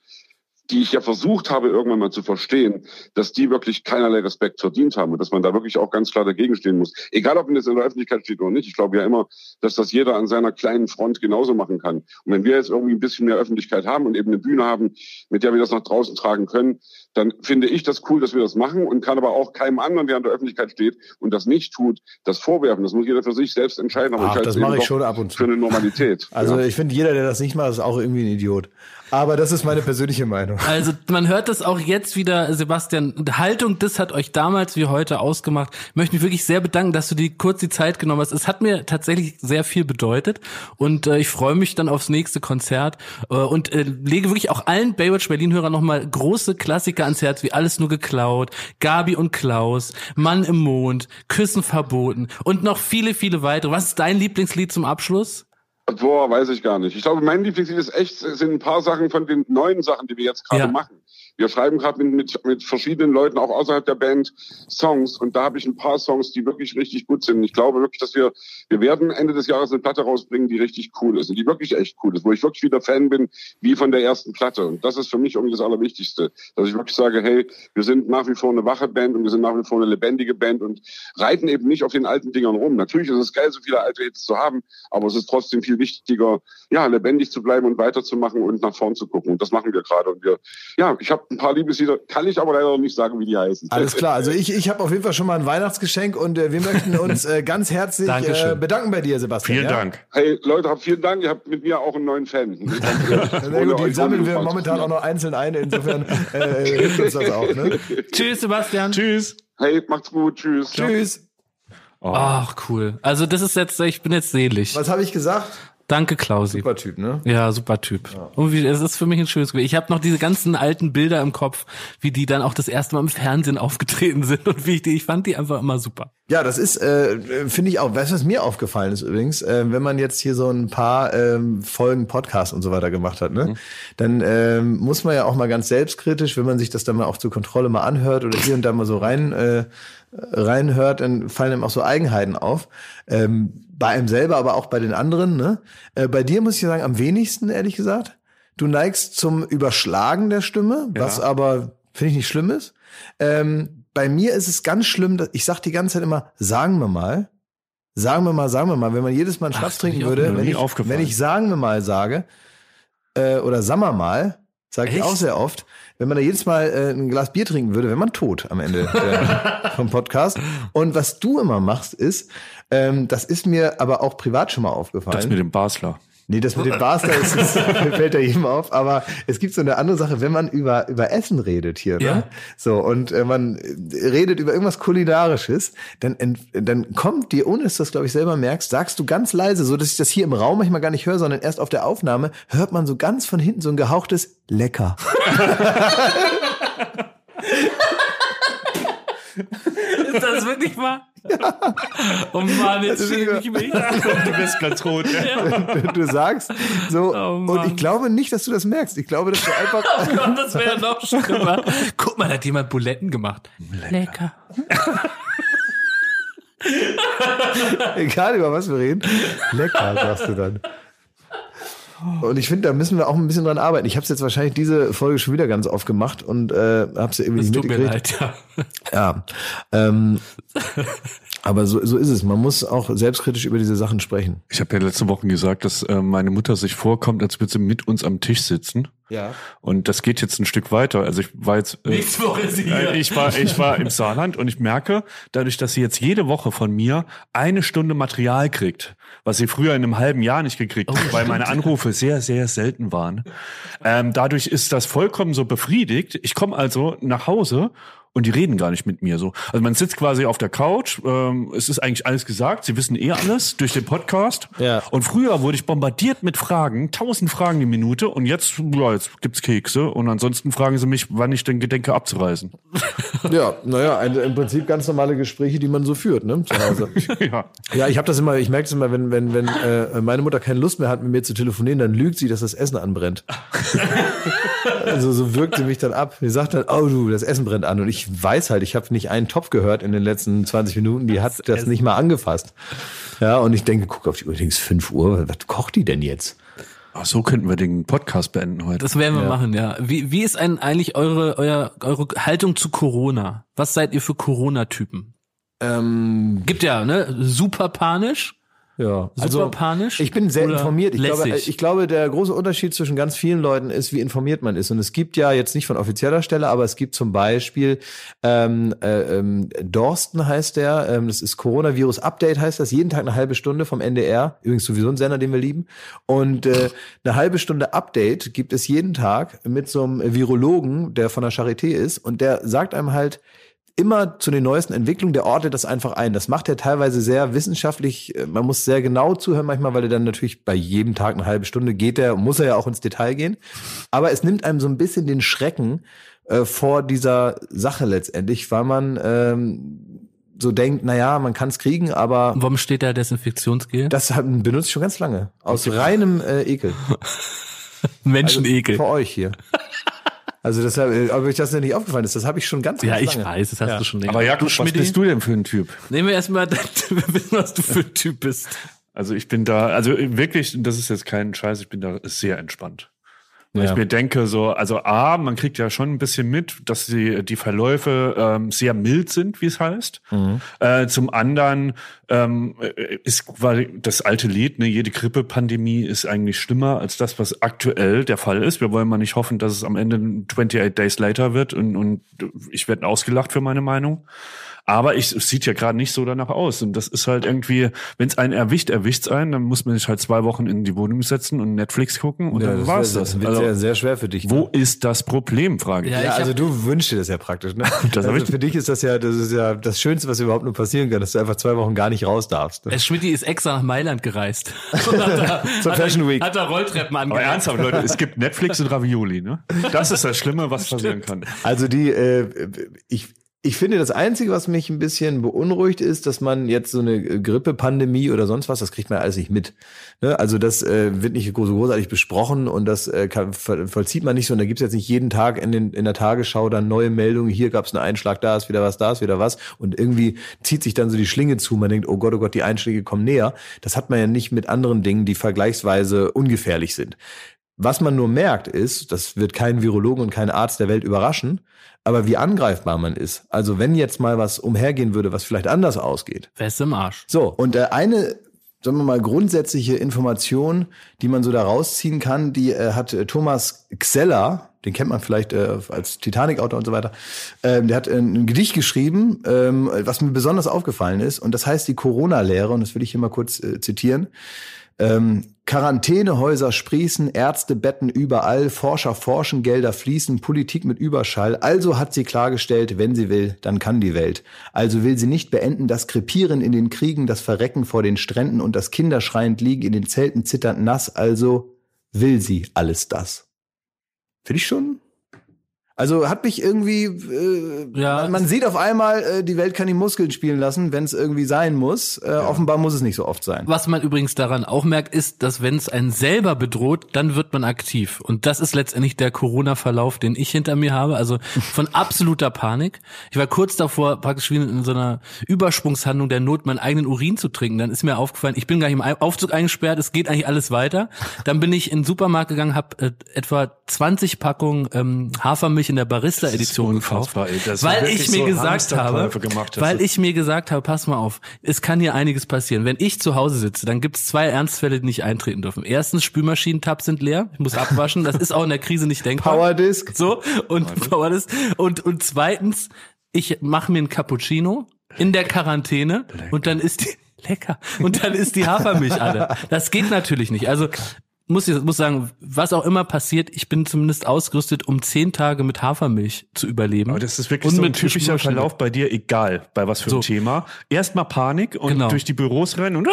die ich ja versucht habe, irgendwann mal zu verstehen, dass die wirklich keinerlei Respekt verdient haben und dass man da wirklich auch ganz klar dagegen stehen muss. Egal, ob man jetzt in der Öffentlichkeit steht oder nicht. Ich glaube ja immer, dass das jeder an seiner kleinen Front genauso machen kann. Und wenn wir jetzt irgendwie ein bisschen mehr Öffentlichkeit haben und eben eine Bühne haben, mit der wir das nach draußen tragen können, dann finde ich das cool, dass wir das machen und kann aber auch keinem anderen, der an der Öffentlichkeit steht und das nicht tut, das vorwerfen. Das muss jeder für sich selbst entscheiden. Aber Ach, ich halte das mache ich schon ab und zu. Für eine Normalität. Also ja. ich finde, jeder, der das nicht macht, ist auch irgendwie ein Idiot. Aber das ist meine persönliche Meinung. Also man hört das auch jetzt wieder, Sebastian. Haltung, das hat euch damals wie heute ausgemacht. Ich möchte mich wirklich sehr bedanken, dass du die kurz die Zeit genommen hast. Es hat mir tatsächlich sehr viel bedeutet und äh, ich freue mich dann aufs nächste Konzert äh, und äh, lege wirklich auch allen Baywatch Berlin-Hörern nochmal große Klassiker ans Herz, wie alles nur geklaut, Gabi und Klaus, Mann im Mond, Küssen verboten und noch viele, viele weitere. Was ist dein Lieblingslied zum Abschluss? Boah, weiß ich gar nicht. Ich glaube, mein Lieblingslied ist echt, sind ein paar Sachen von den neuen Sachen, die wir jetzt gerade Ja. machen. Wir schreiben gerade mit, mit, mit verschiedenen Leuten, auch außerhalb der Band, Songs. Und da habe ich ein paar Songs, die wirklich richtig gut sind. Ich glaube wirklich, dass wir, wir werden Ende des Jahres eine Platte rausbringen, die richtig cool ist und die wirklich echt cool ist, wo ich wirklich wieder Fan bin, wie von der ersten Platte. Und das ist für mich irgendwie das Allerwichtigste, dass ich wirklich sage, hey, wir sind nach wie vor eine wache Band und wir sind nach wie vor eine lebendige Band und reiten eben nicht auf den alten Dingern rum. Natürlich ist es geil, so viele alte Hits zu haben, aber es ist trotzdem viel wichtiger, ja, lebendig zu bleiben und weiterzumachen und nach vorn zu gucken. Und das machen wir gerade. Und wir, ja, ich habe ein paar Liebeslieder, kann ich aber leider noch nicht sagen, wie die heißen. Alles klar, also ich, ich habe auf jeden Fall schon mal ein Weihnachtsgeschenk und äh, wir möchten uns äh, ganz herzlich äh, bedanken bei dir, Sebastian. Vielen ja? Dank. Hey Leute, habt vielen Dank. Ihr habt mit mir auch einen neuen Fan. Sehr gut, die sammeln wir momentan auch noch einzeln ein, insofern äh, hilft uns das auch. Ne? Tschüss, Sebastian. Tschüss. Hey, macht's gut. Tschüss. Tschüss. Ach, cool. Also das ist jetzt, ich bin jetzt selig. Was habe ich gesagt? Danke, Klausi. Super Typ, ne? Ja, super Typ. Irgendwie, es ist für mich ein schönes Gefühl. Ich habe noch diese ganzen alten Bilder im Kopf, wie die dann auch das erste Mal im Fernsehen aufgetreten sind und wie ich die, ich fand die einfach immer super. Ja, das ist, äh, finde ich auch. Weißt du, was mir aufgefallen ist übrigens? Äh, wenn man jetzt hier so ein paar ähm, Folgen Podcast und so weiter gemacht hat, ne, dann ähm, muss man ja auch mal ganz selbstkritisch, wenn man sich das dann mal auch zur Kontrolle mal anhört oder hier und da mal so rein äh, reinhört, dann fallen einem auch so Eigenheiten auf. Ähm, bei einem selber, aber auch bei den anderen. Ne? Äh, bei dir muss ich sagen, am wenigsten, ehrlich gesagt. Du neigst zum Überschlagen der Stimme, was aber, finde ich, nicht schlimm ist. Ähm, bei mir ist es ganz schlimm, dass ich sag die ganze Zeit immer, sagen wir mal, sagen wir mal, sagen wir mal, wenn man jedes Mal einen Schnaps trinken würde, wenn ich, wenn ich sagen wir mal sage, äh, oder sagen wir mal, sage ich auch sehr oft, wenn man da jedes Mal äh, ein Glas Bier trinken würde, wäre man tot am Ende äh, vom Podcast. Und was du immer machst, ist, ähm, das ist mir aber auch privat schon mal aufgefallen. Das mit dem Basler. Nee, das mit dem Barster ist, ist, fällt ja jedem auf. Aber es gibt so eine andere Sache, wenn man über, über Essen redet hier. Ne? Ja. So, und äh, man redet über irgendwas Kulinarisches, dann, dann kommt dir, ohne dass du das, glaube ich, selber merkst, sagst du ganz leise, so dass ich das hier im Raum manchmal gar nicht höre, sondern erst auf der Aufnahme, hört man so ganz von hinten so ein gehauchtes Lecker. Ist das wirklich wahr? Oh Mann, jetzt schäme ich mich. Du bist ganz rot. Ja. du sagst so, Oh, und ich glaube nicht, dass du das merkst. Ich glaube, dass du einfach, Oh Gott, das wäre noch schlimmer. Guck mal, da hat jemand Buletten gemacht. Lecker. Egal über was wir reden. Lecker, sagst du dann. Und ich finde, da müssen wir auch ein bisschen dran arbeiten. Ich habe es jetzt wahrscheinlich diese Folge schon wieder ganz oft gemacht und äh, habe es irgendwie Es nicht tut mir mitgekriegt. leid, ja. Ja. Ähm, aber so, so ist es. Man muss auch selbstkritisch über diese Sachen sprechen. Ich habe ja letzte Woche gesagt, dass äh, meine Mutter sich vorkommt, als würde sie mit uns am Tisch sitzen. Ja. Und das geht jetzt ein Stück weiter. Also ich war jetzt. Äh, Nächste Woche ist sie äh, hier. ich war, ich war im Saarland und ich merke, dadurch, dass sie jetzt jede Woche von mir eine Stunde Material kriegt, was sie früher in einem halben Jahr nicht gekriegt Oh, hat, weil meine Anrufe sehr, sehr selten waren. Ähm, dadurch ist das vollkommen so befriedigt. Ich komme also nach Hause und die reden gar nicht mit mir so. Also man sitzt quasi auf der Couch, ähm, es ist eigentlich alles gesagt, sie wissen eh alles durch den Podcast. Ja. Und früher wurde ich bombardiert mit Fragen, tausend Fragen die Minute und jetzt, ja, jetzt gibt's Kekse und ansonsten fragen sie mich, wann ich denn gedenke abzureisen. Ja, naja, ein, im Prinzip ganz normale Gespräche, die man so führt, ne, zu Hause. ja. Ja, ich habe das immer, ich merke es immer, wenn, wenn, wenn äh, meine Mutter keine Lust mehr hat, mit mir zu telefonieren, dann lügt sie, dass das Essen anbrennt. also so wirkt sie mich dann ab. Sie sagt dann, oh du, das Essen brennt an. Und ich weiß halt, ich habe nicht einen Topf gehört in den letzten 20 Minuten, die hat das nicht mal angefasst. Ja, und ich denke, guck auf die Uhr, denkst 5 Uhr, was kocht die denn jetzt? Ach, so könnten wir den Podcast beenden heute. Das werden wir machen, ja. Wie, wie ist ein, eigentlich eure, euer, eure Haltung zu Corona? Was seid ihr für Corona-Typen? Ähm, Gibt ja, ne? Super panisch. Ja, Super panisch Ich bin sehr informiert. Ich glaube, lässig? ich glaube, der große Unterschied zwischen ganz vielen Leuten ist, wie informiert man ist. Und es gibt ja jetzt nicht von offizieller Stelle, aber es gibt zum Beispiel ähm, äh, ähm, Dorsten heißt der. Ähm, das ist Coronavirus Update heißt das. Jeden Tag eine halbe Stunde vom NDR. Übrigens sowieso ein Sender, den wir lieben. Und äh, eine halbe Stunde Update gibt es jeden Tag mit so einem Virologen, der von der Charité ist. Und der sagt einem halt, immer zu den neuesten Entwicklungen, der ortet das einfach ein. Das macht er teilweise sehr wissenschaftlich. Äh, Man muss sehr genau zuhören manchmal, weil er dann natürlich bei jedem Tag eine halbe Stunde geht er, muss er ja auch ins Detail gehen. Aber es nimmt einem so ein bisschen den Schrecken äh, vor dieser Sache letztendlich, weil man ähm, so denkt, na ja, man kann es kriegen, aber Warum steht da Desinfektionsgel? das hat- benutze ich schon ganz lange. Aus reinem äh, Ekel. Menschenekel. Vor euch hier. Also deshalb, äh, ob euch das denn nicht aufgefallen ist, das habe ich schon ganz, ja, ganz ich lange. weiß, das hast du schon länger. Aber Jakob, was Schmidti? bist du denn für ein Typ? Nehmen wir erstmal, wissen, was du für ein Typ bist. Also ich bin da, also wirklich, das ist jetzt kein Scheiß, ich bin da sehr entspannt. Weil Ja. ich mir denke, so, also A, man kriegt ja schon ein bisschen mit, dass die, die Verläufe ähm, sehr mild sind, wie es heißt. Äh, zum anderen ähm, äh, ist weil das alte Lied, ne, jede Grippe-Pandemie ist eigentlich schlimmer als das, was aktuell der Fall ist. Wir wollen mal nicht hoffen, dass es am Ende 28 Days later wird und, und ich werde ausgelacht für meine Meinung. Aber ich, es sieht ja gerade nicht so danach aus. Und das ist halt irgendwie, wenn es einen erwischt, erwischt einen, dann muss man sich halt zwei Wochen in die Wohnung setzen und Netflix gucken und Ja, dann das war's wär- das. wird Also, sehr, sehr schwer für dich. wo ist das Problem, frage ich. Ja, Ja, also hab- du wünschst dir das ja praktisch, ne? Das also ich- für dich ist das ja, das ist ja das Schönste, was überhaupt nur passieren kann, dass du einfach zwei Wochen gar nicht raus darfst. Ne? Der Schmidti ist extra nach Mailand gereist. Zur Fashion Week. Hat da Rolltreppen Aber angelegt. ernsthaft, Leute, es gibt Netflix und Ravioli, ne? Das ist das Schlimme, was passieren kann. Also die, äh, ich, ich finde, das Einzige, was mich ein bisschen beunruhigt, ist, dass man jetzt so eine Grippe-Pandemie oder sonst was, das kriegt man alles nicht mit. Ne? Also das äh, wird nicht großartig besprochen und das äh, kann, voll- vollzieht man nicht so. Und da gibt's jetzt nicht jeden Tag in, den, in der Tagesschau dann neue Meldungen, hier gab's einen Einschlag, da ist wieder was, da ist wieder was. Und irgendwie zieht sich dann so die Schlinge zu. Man denkt, oh Gott, oh Gott, die Einschläge kommen näher. Das hat man ja nicht mit anderen Dingen, die vergleichsweise ungefährlich sind. Was man nur merkt ist, das wird kein Virologen und kein Arzt der Welt überraschen, aber wie angreifbar man ist. Also wenn jetzt mal was umhergehen würde, was vielleicht anders ausgeht. Fest im Arsch. So, und äh, eine, sagen wir mal, grundsätzliche Information, die man so da rausziehen kann, die äh, hat äh, Thomas Xeller, den kennt man vielleicht äh, als Titanic-Autor und so weiter, ähm, der hat ein Gedicht geschrieben, ähm, was mir besonders aufgefallen ist, und das heißt die Corona-Lehre, und das will ich hier mal kurz äh, zitieren. Ähm, Quarantänehäuser sprießen, Ärzte betten überall, Forscher forschen, Gelder fließen, Politik mit Überschall. Also hat sie klargestellt, wenn sie will, dann kann die Welt. Also will sie nicht beenden das Krepieren in den Kriegen, das Verrecken vor den Stränden und das Kinderschreiend liegen in den Zelten zitternd nass. Also will sie alles das. Finde ich schon. Also hat mich irgendwie, äh, Ja. man, man sieht auf einmal, äh, die Welt kann die Muskeln spielen lassen, wenn es irgendwie sein muss. Äh, Offenbar muss es nicht so oft sein. Was man übrigens daran auch merkt, ist, dass wenn es einen selber bedroht, dann wird man aktiv. Und das ist letztendlich der Corona-Verlauf, den ich hinter mir habe. Also von absoluter Panik. Ich war kurz davor, praktisch wie in so einer Übersprungshandlung der Not, meinen eigenen Urin zu trinken. Dann ist mir aufgefallen, ich bin gar nicht im Aufzug eingesperrt, es geht eigentlich alles weiter. Dann bin ich in den Supermarkt gegangen, habe äh, etwa 20 Packungen ähm, Hafermilch in der Barista-Edition gekauft. Weil ich mir so gesagt habe, weil ich mir gesagt habe, pass mal auf, es kann hier einiges passieren. Wenn ich zu Hause sitze, dann gibt es zwei Ernstfälle, die nicht eintreten dürfen. Erstens, Spülmaschinentabs sind leer, ich muss abwaschen, das ist auch in der Krise nicht denkbar. Powerdisk. So, und Powerdisk. Und, und zweitens, ich mache mir einen Cappuccino in der Quarantäne und dann ist die, lecker, und dann ist die Hafermilch alle. Das geht natürlich nicht. Also, muss ich muss sagen, was auch immer passiert, ich bin zumindest ausgerüstet, um zehn Tage mit Hafermilch zu überleben. Aber das ist wirklich Und so ein typischer. Verlauf bei dir, egal bei was für So. ein Thema. Erstmal Panik und Genau. durch die Büros rennen und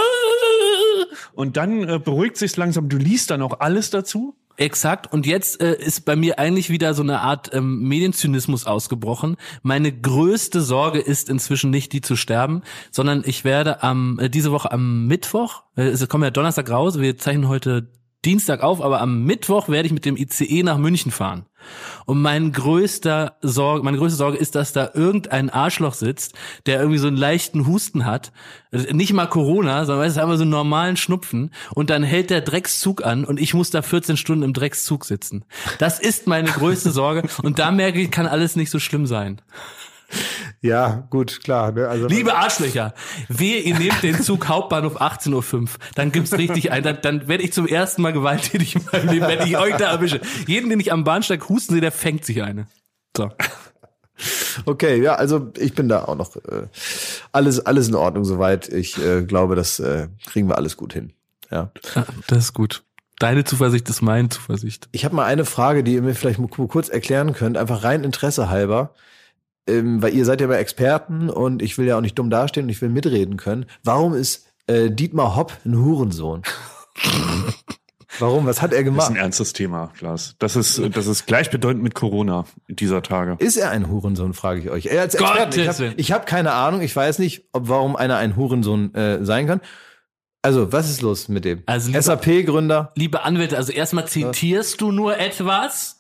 und dann äh, beruhigt sich langsam. Du liest dann auch alles dazu. Exakt. Und jetzt äh, ist bei mir eigentlich wieder so eine Art ähm, Medienzynismus ausgebrochen. Meine größte Sorge ist inzwischen nicht, die zu sterben, sondern ich werde am äh, diese Woche am Mittwoch, äh, es kommt ja Donnerstag raus, wir zeichnen heute Dienstag auf, aber am Mittwoch werde ich mit dem ICE nach München fahren. Und mein größter Sorge, meine größte Sorge ist, dass da irgendein Arschloch sitzt, der irgendwie so einen leichten Husten hat. Nicht mal Corona, sondern es ist einfach so einen normalen Schnupfen. Und dann hält der Dreckszug an und ich muss da 14 Stunden im Dreckszug sitzen. Das ist meine größte Sorge. Und da merke ich, kann alles nicht so schlimm sein. Ja, gut, klar. Ne? Also, Liebe Arschlöcher, wehe, ihr nehmt den Zug Hauptbahnhof 18.05 Uhr. Dann gibt's richtig ein, dann, dann werde ich zum ersten Mal gewalttätig in meinem Leben, wenn ich euch da erwische. Jeden, den ich am Bahnsteig husten sehe, der fängt sich eine. So. Okay, ja, also ich bin da auch noch äh, alles alles in Ordnung soweit. Ich äh, glaube, das äh, kriegen wir alles gut hin. Ja. Das ist gut. Deine Zuversicht ist meine Zuversicht. Ich habe mal eine Frage, die ihr mir vielleicht mal kurz erklären könnt, einfach rein Interesse halber. Ähm, weil ihr seid ja mal Experten und ich will ja auch nicht dumm dastehen und ich will mitreden können. Warum ist äh, Dietmar Hopp ein Hurensohn? Warum? Was hat er Das ist gemacht? ein ernstes Thema, Klaas. Das ist, das ist gleichbedeutend mit Corona dieser Tage. Ist er ein Hurensohn, frage ich euch. Er als Gottes Experten, ich habe hab keine Ahnung, ich weiß nicht, ob warum einer ein Hurensohn äh, sein kann. Also, was ist los mit dem? Also, SAP-Gründer. Liebe Anwälte, also erstmal zitierst du nur etwas,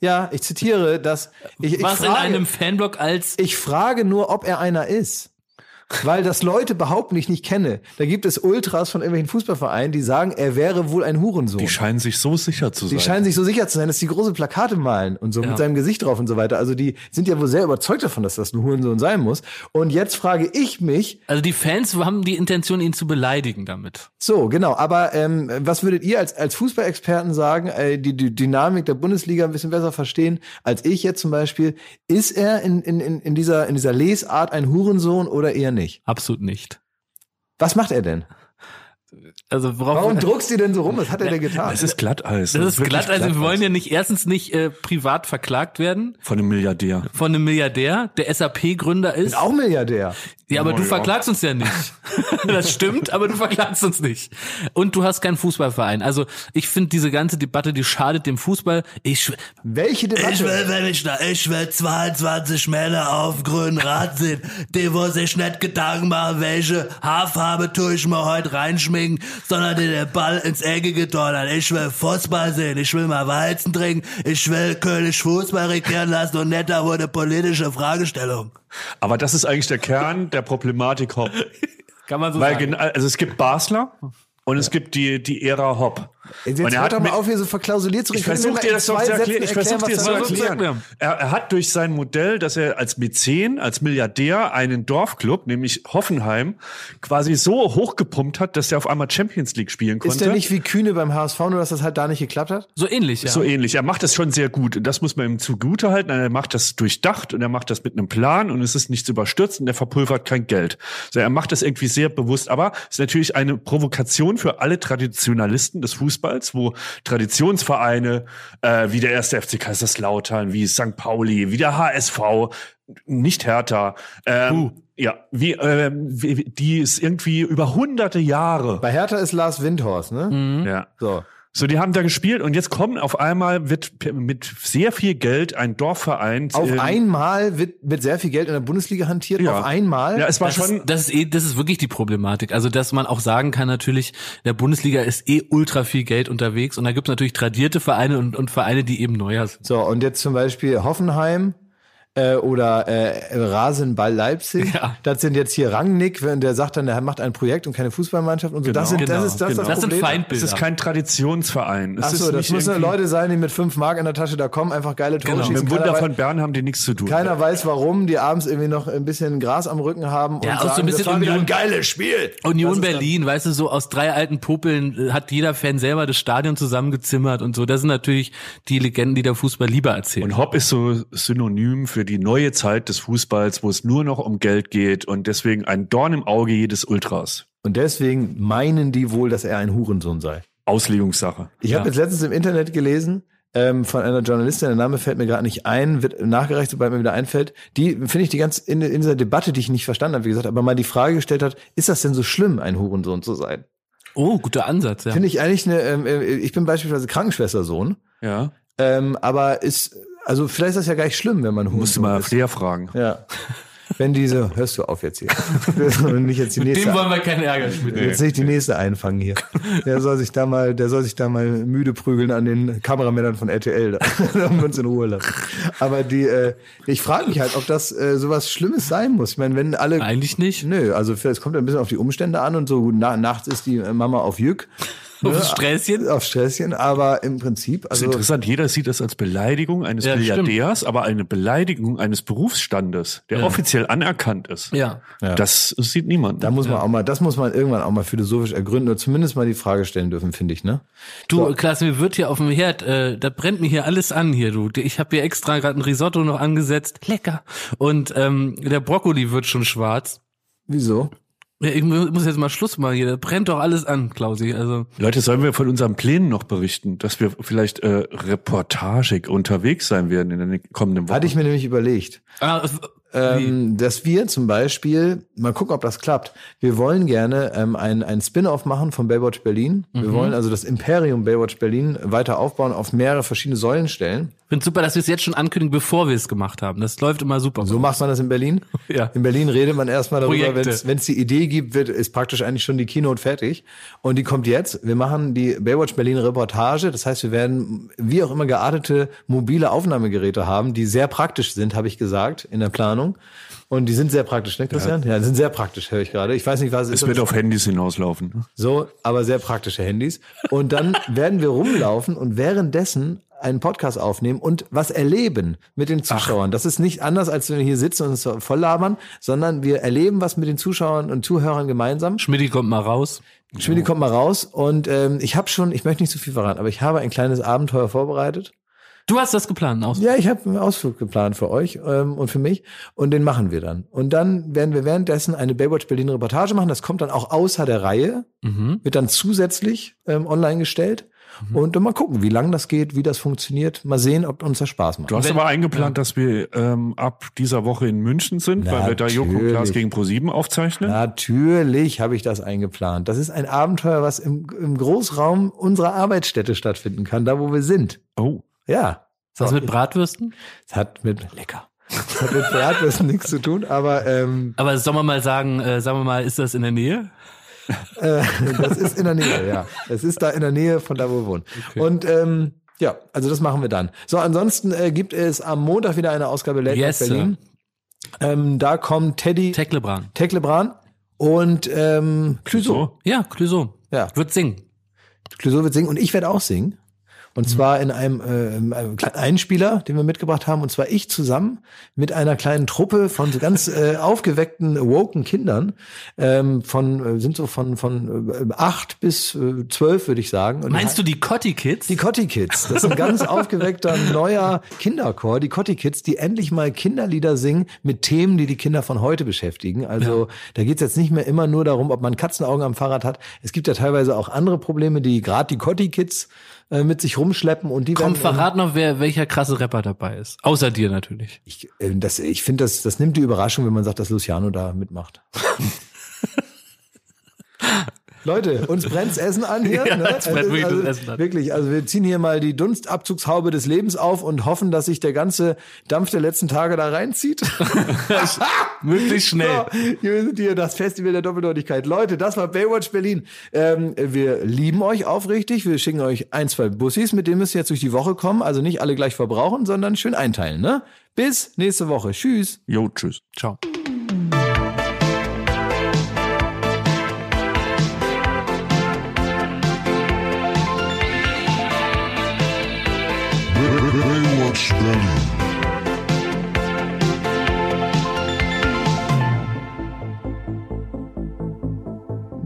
Ja, ich zitiere das. Ich, ich, was in frage, einem Fanblog als ich frage nur, ob er einer ist. Weil das Leute behaupten, ich nicht kenne. Da gibt es Ultras von irgendwelchen Fußballvereinen, die sagen, er wäre wohl ein Hurensohn. Die scheinen sich so sicher zu sein. Die scheinen sich so sicher zu sein, dass die große Plakate malen und so mit seinem Gesicht drauf und so weiter. Also die sind ja wohl sehr überzeugt davon, dass das ein Hurensohn sein muss. Und jetzt frage ich mich, Also die Fans haben die Intention, ihn zu beleidigen damit. so genau, aber ähm, was würdet ihr als, als Fußballexperten sagen, äh, die die Dynamik der Bundesliga ein bisschen besser verstehen als ich jetzt zum Beispiel? Ist er in, in, in, in, dieser, in dieser Lesart ein Hurensohn oder eher nicht? Absolut nicht. Was macht er denn? Also worauf Warum druckst du denn so rum? Was hat er denn getan? Es ist Glatteis. das ist wirklich glatt, also wir Glatteis. wollen ja nicht erstens nicht äh, privat verklagt werden Von einem Milliardär. von einem Milliardär, der SAP-Gründer ist. auch Milliardär. Ja, aber Oh, du ja. verklagst uns ja nicht. das stimmt, aber du verklagst uns nicht. Und du hast keinen Fußballverein. Also ich finde diese ganze Debatte, die schadet dem Fußball. Ich Welche Debatte? Ich will, wenn ich da, ich will 22 Männer auf grünen Rad sehen, die wo sich nicht Gedanken machen, welche Haarfarbe tue ich mir heute reinschminken, sondern die den Ball ins Eckige donnern. Ich will Fußball sehen, ich will mal Weizen trinken, ich will König Fußball regieren lassen und da wurde politische Fragestellung. Aber das ist eigentlich der Kern der Problematik Hopp. kann man so Weil sagen. gen- also es gibt Basler und es gibt die, die Ära Hopp. Jetzt Und er hört hat doch mal auf, hier so verklausuliert zu Ich reden. Können versuche dir das doch zu erklären. Ich versuche dir das zu erklären. er? Er, er hat durch sein Modell, dass er als Mäzen, als Milliardär einen Dorfclub, nämlich Hoffenheim, quasi so hochgepumpt hat, dass er auf einmal Champions League spielen konnte. Ist der nicht wie Kühne beim HSV, nur dass das halt da nicht geklappt hat? So ähnlich, ja. So ähnlich. Er macht das schon sehr gut. Und das muss man ihm zugute halten. Er macht das durchdacht und er macht das mit einem Plan und es ist nichts überstürzt und er verpulvert kein Geld. So, er macht das irgendwie sehr bewusst. Aber es ist natürlich eine Provokation für alle Traditionalisten des Fußballs, wo Traditionsvereine äh, wie der erste FC Kaiserslautern, wie St. Pauli, wie der HSV, nicht Hertha, ähm, ja, wie, wie, wie- die ist irgendwie über hunderte Jahre. Bei Hertha ist Lars Windhorst, ne? Mhm. Ja. So. So, die haben da gespielt und jetzt kommen auf einmal wird mit sehr viel Geld ein Dorfverein. Auf ähm, einmal wird mit sehr viel Geld in der Bundesliga hantiert. Ja. Auf einmal. Ja, es war Das schon. ist, das ist eh, das ist wirklich die Problematik. Also, dass man auch sagen kann, natürlich, in der Bundesliga ist eh ultra viel Geld unterwegs und da gibt es natürlich tradierte Vereine und, und Vereine, die eben neuer sind. So, und jetzt zum Beispiel Hoffenheim äh, oder äh, Rasenball Leipzig. Ja. Das sind jetzt hier Rangnick, wenn der sagt dann, der macht ein Projekt und keine Fußballmannschaft und so. das, sind, Genau, das ist das, genau. das Das sind Problem. es Feindbilder. ist kein Traditionsverein. Es Ach ist so, das nicht müssen irgendwie- Leute sein, die mit fünf Mark in der Tasche da kommen, einfach geile Tore Genau. Mit schießen. dem Wunder von Bern haben die nichts zu tun. keiner weiß warum, die abends irgendwie noch ein bisschen Gras am Rücken haben und Ja, auch so ein sagen, bisschen das war wieder ein Union- geiles Spiel. Union Berlin, weißt du, so aus drei alten Popeln äh, hat jeder Fan selber das Stadion zusammengezimmert und so. Das sind natürlich die Legenden, die der Fußball lieber erzählt. Und Hopp ist so synonym für die neue Zeit des Fußballs, wo es nur noch um Geld geht und deswegen ein Dorn im Auge jedes Ultras. Und deswegen meinen die wohl, dass er ein Hurensohn sei. Auslegungssache. Ich Ja. habe jetzt letztens im Internet gelesen ähm, von einer Journalistin, der Name fällt mir gerade nicht ein, wird nachgereicht, sobald mir wieder einfällt. Die finde ich die ganz in, in dieser Debatte, die ich nicht verstanden habe, wie gesagt, aber mal die Frage gestellt hat: Ist das denn so schlimm, ein Hurensohn zu sein? oh, guter Ansatz, ja. Finde ich eigentlich eine. Ähm, äh, ich bin beispielsweise Krankenschwestersohn, Ja. ähm, aber ist also vielleicht ist das ja gar nicht schlimm, wenn man Musst du Hurensohn mal. Flair fragen. Ja. Wenn diese, hörst du auf jetzt hier. Nicht jetzt die nächste. Dem wollen wir keinen Ärger spielen. Jetzt nicht die nächste einfangen hier. Der soll sich da mal, der soll sich da mal müde prügeln an den Kameramännern von RTL. Da haben wir uns in Ruhe lassen. Aber die, äh, ich frage mich halt, ob das äh, sowas Schlimmes sein muss. Ich meine, wenn alle. Eigentlich nicht. Nö, also es kommt ein bisschen auf die Umstände an und so na, nachts ist die Mama auf Jück. Auf das Sträßchen. Auf Stresschen, aber im Prinzip, Das also ist interessant, jeder sieht das als Beleidigung eines Ja, Milliardärs, aber eine Beleidigung eines Berufsstandes, der Ja. offiziell anerkannt ist. Ja. Das sieht niemand. da muss man auch mal, das muss man irgendwann auch mal philosophisch ergründen oder zumindest mal die Frage stellen dürfen, finde ich, ne? Du, Klaas, mir wird hier auf dem Herd, äh, da brennt mir hier alles an hier, du. Ich habe hier extra gerade ein Risotto noch angesetzt. Lecker. Und ähm, der Brokkoli wird schon schwarz. Wieso? Ja, ich mu- muss jetzt mal Schluss machen hier. Da brennt doch alles an, Klausi. Also Leute, sollen wir von unseren Plänen noch berichten, dass wir vielleicht äh, reportagig unterwegs sein werden in den kommenden Wochen? Hatte ich mir nämlich überlegt. ah, ähm, dass wir zum Beispiel, mal gucken, ob das klappt. Wir wollen gerne ähm, ein, ein Spin-off machen von Baywatch Berlin. Wir wollen also das Imperium Baywatch Berlin weiter aufbauen, auf mehrere verschiedene Säulen stellen. Ich finde super, dass wir es jetzt schon ankündigen, bevor wir es gemacht haben. Das läuft immer super. So macht man das in Berlin. Ja. In Berlin redet man erstmal darüber, wenn es die Idee gibt, wird, ist praktisch eigentlich schon die Keynote fertig. Und die kommt jetzt. Wir machen die Baywatch Berlin Reportage. Das heißt, wir werden wie auch immer geartete mobile Aufnahmegeräte haben, die sehr praktisch sind, habe ich gesagt, in der Planung. Und die sind sehr praktisch, ne, Christian? Ja, die sind sehr praktisch, höre ich gerade. Ich weiß nicht, was es Es ist. wird auf Handys hinauslaufen. ne? So, aber sehr praktische Handys. Und dann werden wir rumlaufen und währenddessen einen Podcast aufnehmen und was erleben mit den Zuschauern. Das ist nicht anders, als wenn wir hier sitzen und uns so voll labern, sondern wir erleben was mit den Zuschauern und Zuhörern gemeinsam. Schmidti kommt mal raus. Schmidi kommt mal raus und ähm, ich habe schon, ich möchte nicht zu viel verraten, aber ich habe ein kleines Abenteuer vorbereitet. Du hast das geplant, aus. Ja, ich habe einen Ausflug geplant für euch ähm, und für mich und den machen wir dann. Und dann werden wir währenddessen eine Baywatch Berlin Reportage machen. Das kommt dann auch außer der Reihe, Mhm. wird dann zusätzlich ähm, online gestellt. Und dann mal gucken, wie lang das geht, wie das funktioniert. Mal sehen, ob uns das Spaß macht. Du hast Wenn- aber eingeplant, dass wir ähm, ab dieser Woche in München sind, weil wir da Joko und Klaas Natürlich. gegen ProSieben aufzeichnen. Natürlich habe ich das eingeplant. Das ist ein Abenteuer, was im, im Großraum unserer Arbeitsstätte stattfinden kann, da wo wir sind. Oh. Ja. Was mit Bratwürsten? Es hat mit lecker. Es hat mit Bratwürsten nichts zu tun, aber ähm, Aber sollen wir mal sagen, äh, sagen wir mal, ist das in der Nähe? Äh, das ist in der Nähe, ja. Es ist da in der Nähe von da, wo wir wohnen. Und ähm, ja, also das machen wir dann. So, ansonsten äh, gibt es am Montag wieder eine Ausgabe Late Yes. Berlin. Ähm, da kommen Teddy, Teklebran. Teklebran und ähm, Clouseau. Ja, Clouseau. Ja. Wird singen. Clouseau wird singen und ich werde auch singen. Und zwar in einem, äh, in einem kleinen Einspieler, den wir mitgebracht haben. Und zwar ich zusammen mit einer kleinen Truppe von so ganz äh, aufgeweckten, woken Kindern. Ähm, von, äh, sind so von, von äh, acht bis äh, zwölf, würde ich sagen. Und Meinst du die Cotti Kids? die Cotti Kids, das ist ein ganz aufgeweckter neuer Kinderchor, die Cotti Kids, die endlich mal Kinderlieder singen mit Themen, die die Kinder von heute beschäftigen. Also da geht's jetzt nicht mehr immer nur darum, ob man Katzenaugen am Fahrrad hat. Es gibt ja teilweise auch andere Probleme, die gerade die Cotti Kids äh, mit sich rumschleppen und die Komm, werden, verrat noch, wer, welcher krasse Rapper dabei ist. Außer dir natürlich. ich, äh, das, ich finde, das, das nimmt die Überraschung, wenn man sagt, dass Luciano da mitmacht. Leute, uns brennt's Essen an hier. Ja, ne? uns brennt Es ist wirklich das also, Essen an. Wirklich, also wir ziehen hier mal die Dunstabzugshaube des Lebens auf und hoffen, dass sich der ganze Dampf der letzten Tage da reinzieht. Möglichst schnell. So, hier sind hier das Festival der Doppeldeutigkeit. Leute, das war Baywatch Berlin. Ähm, wir lieben euch aufrichtig. Wir schicken euch ein, zwei Bussis, mit denen müsst ihr jetzt durch die Woche kommen. Also nicht alle gleich verbrauchen, sondern schön einteilen. Ne? Bis nächste Woche. Tschüss. Jo, tschüss. Ciao.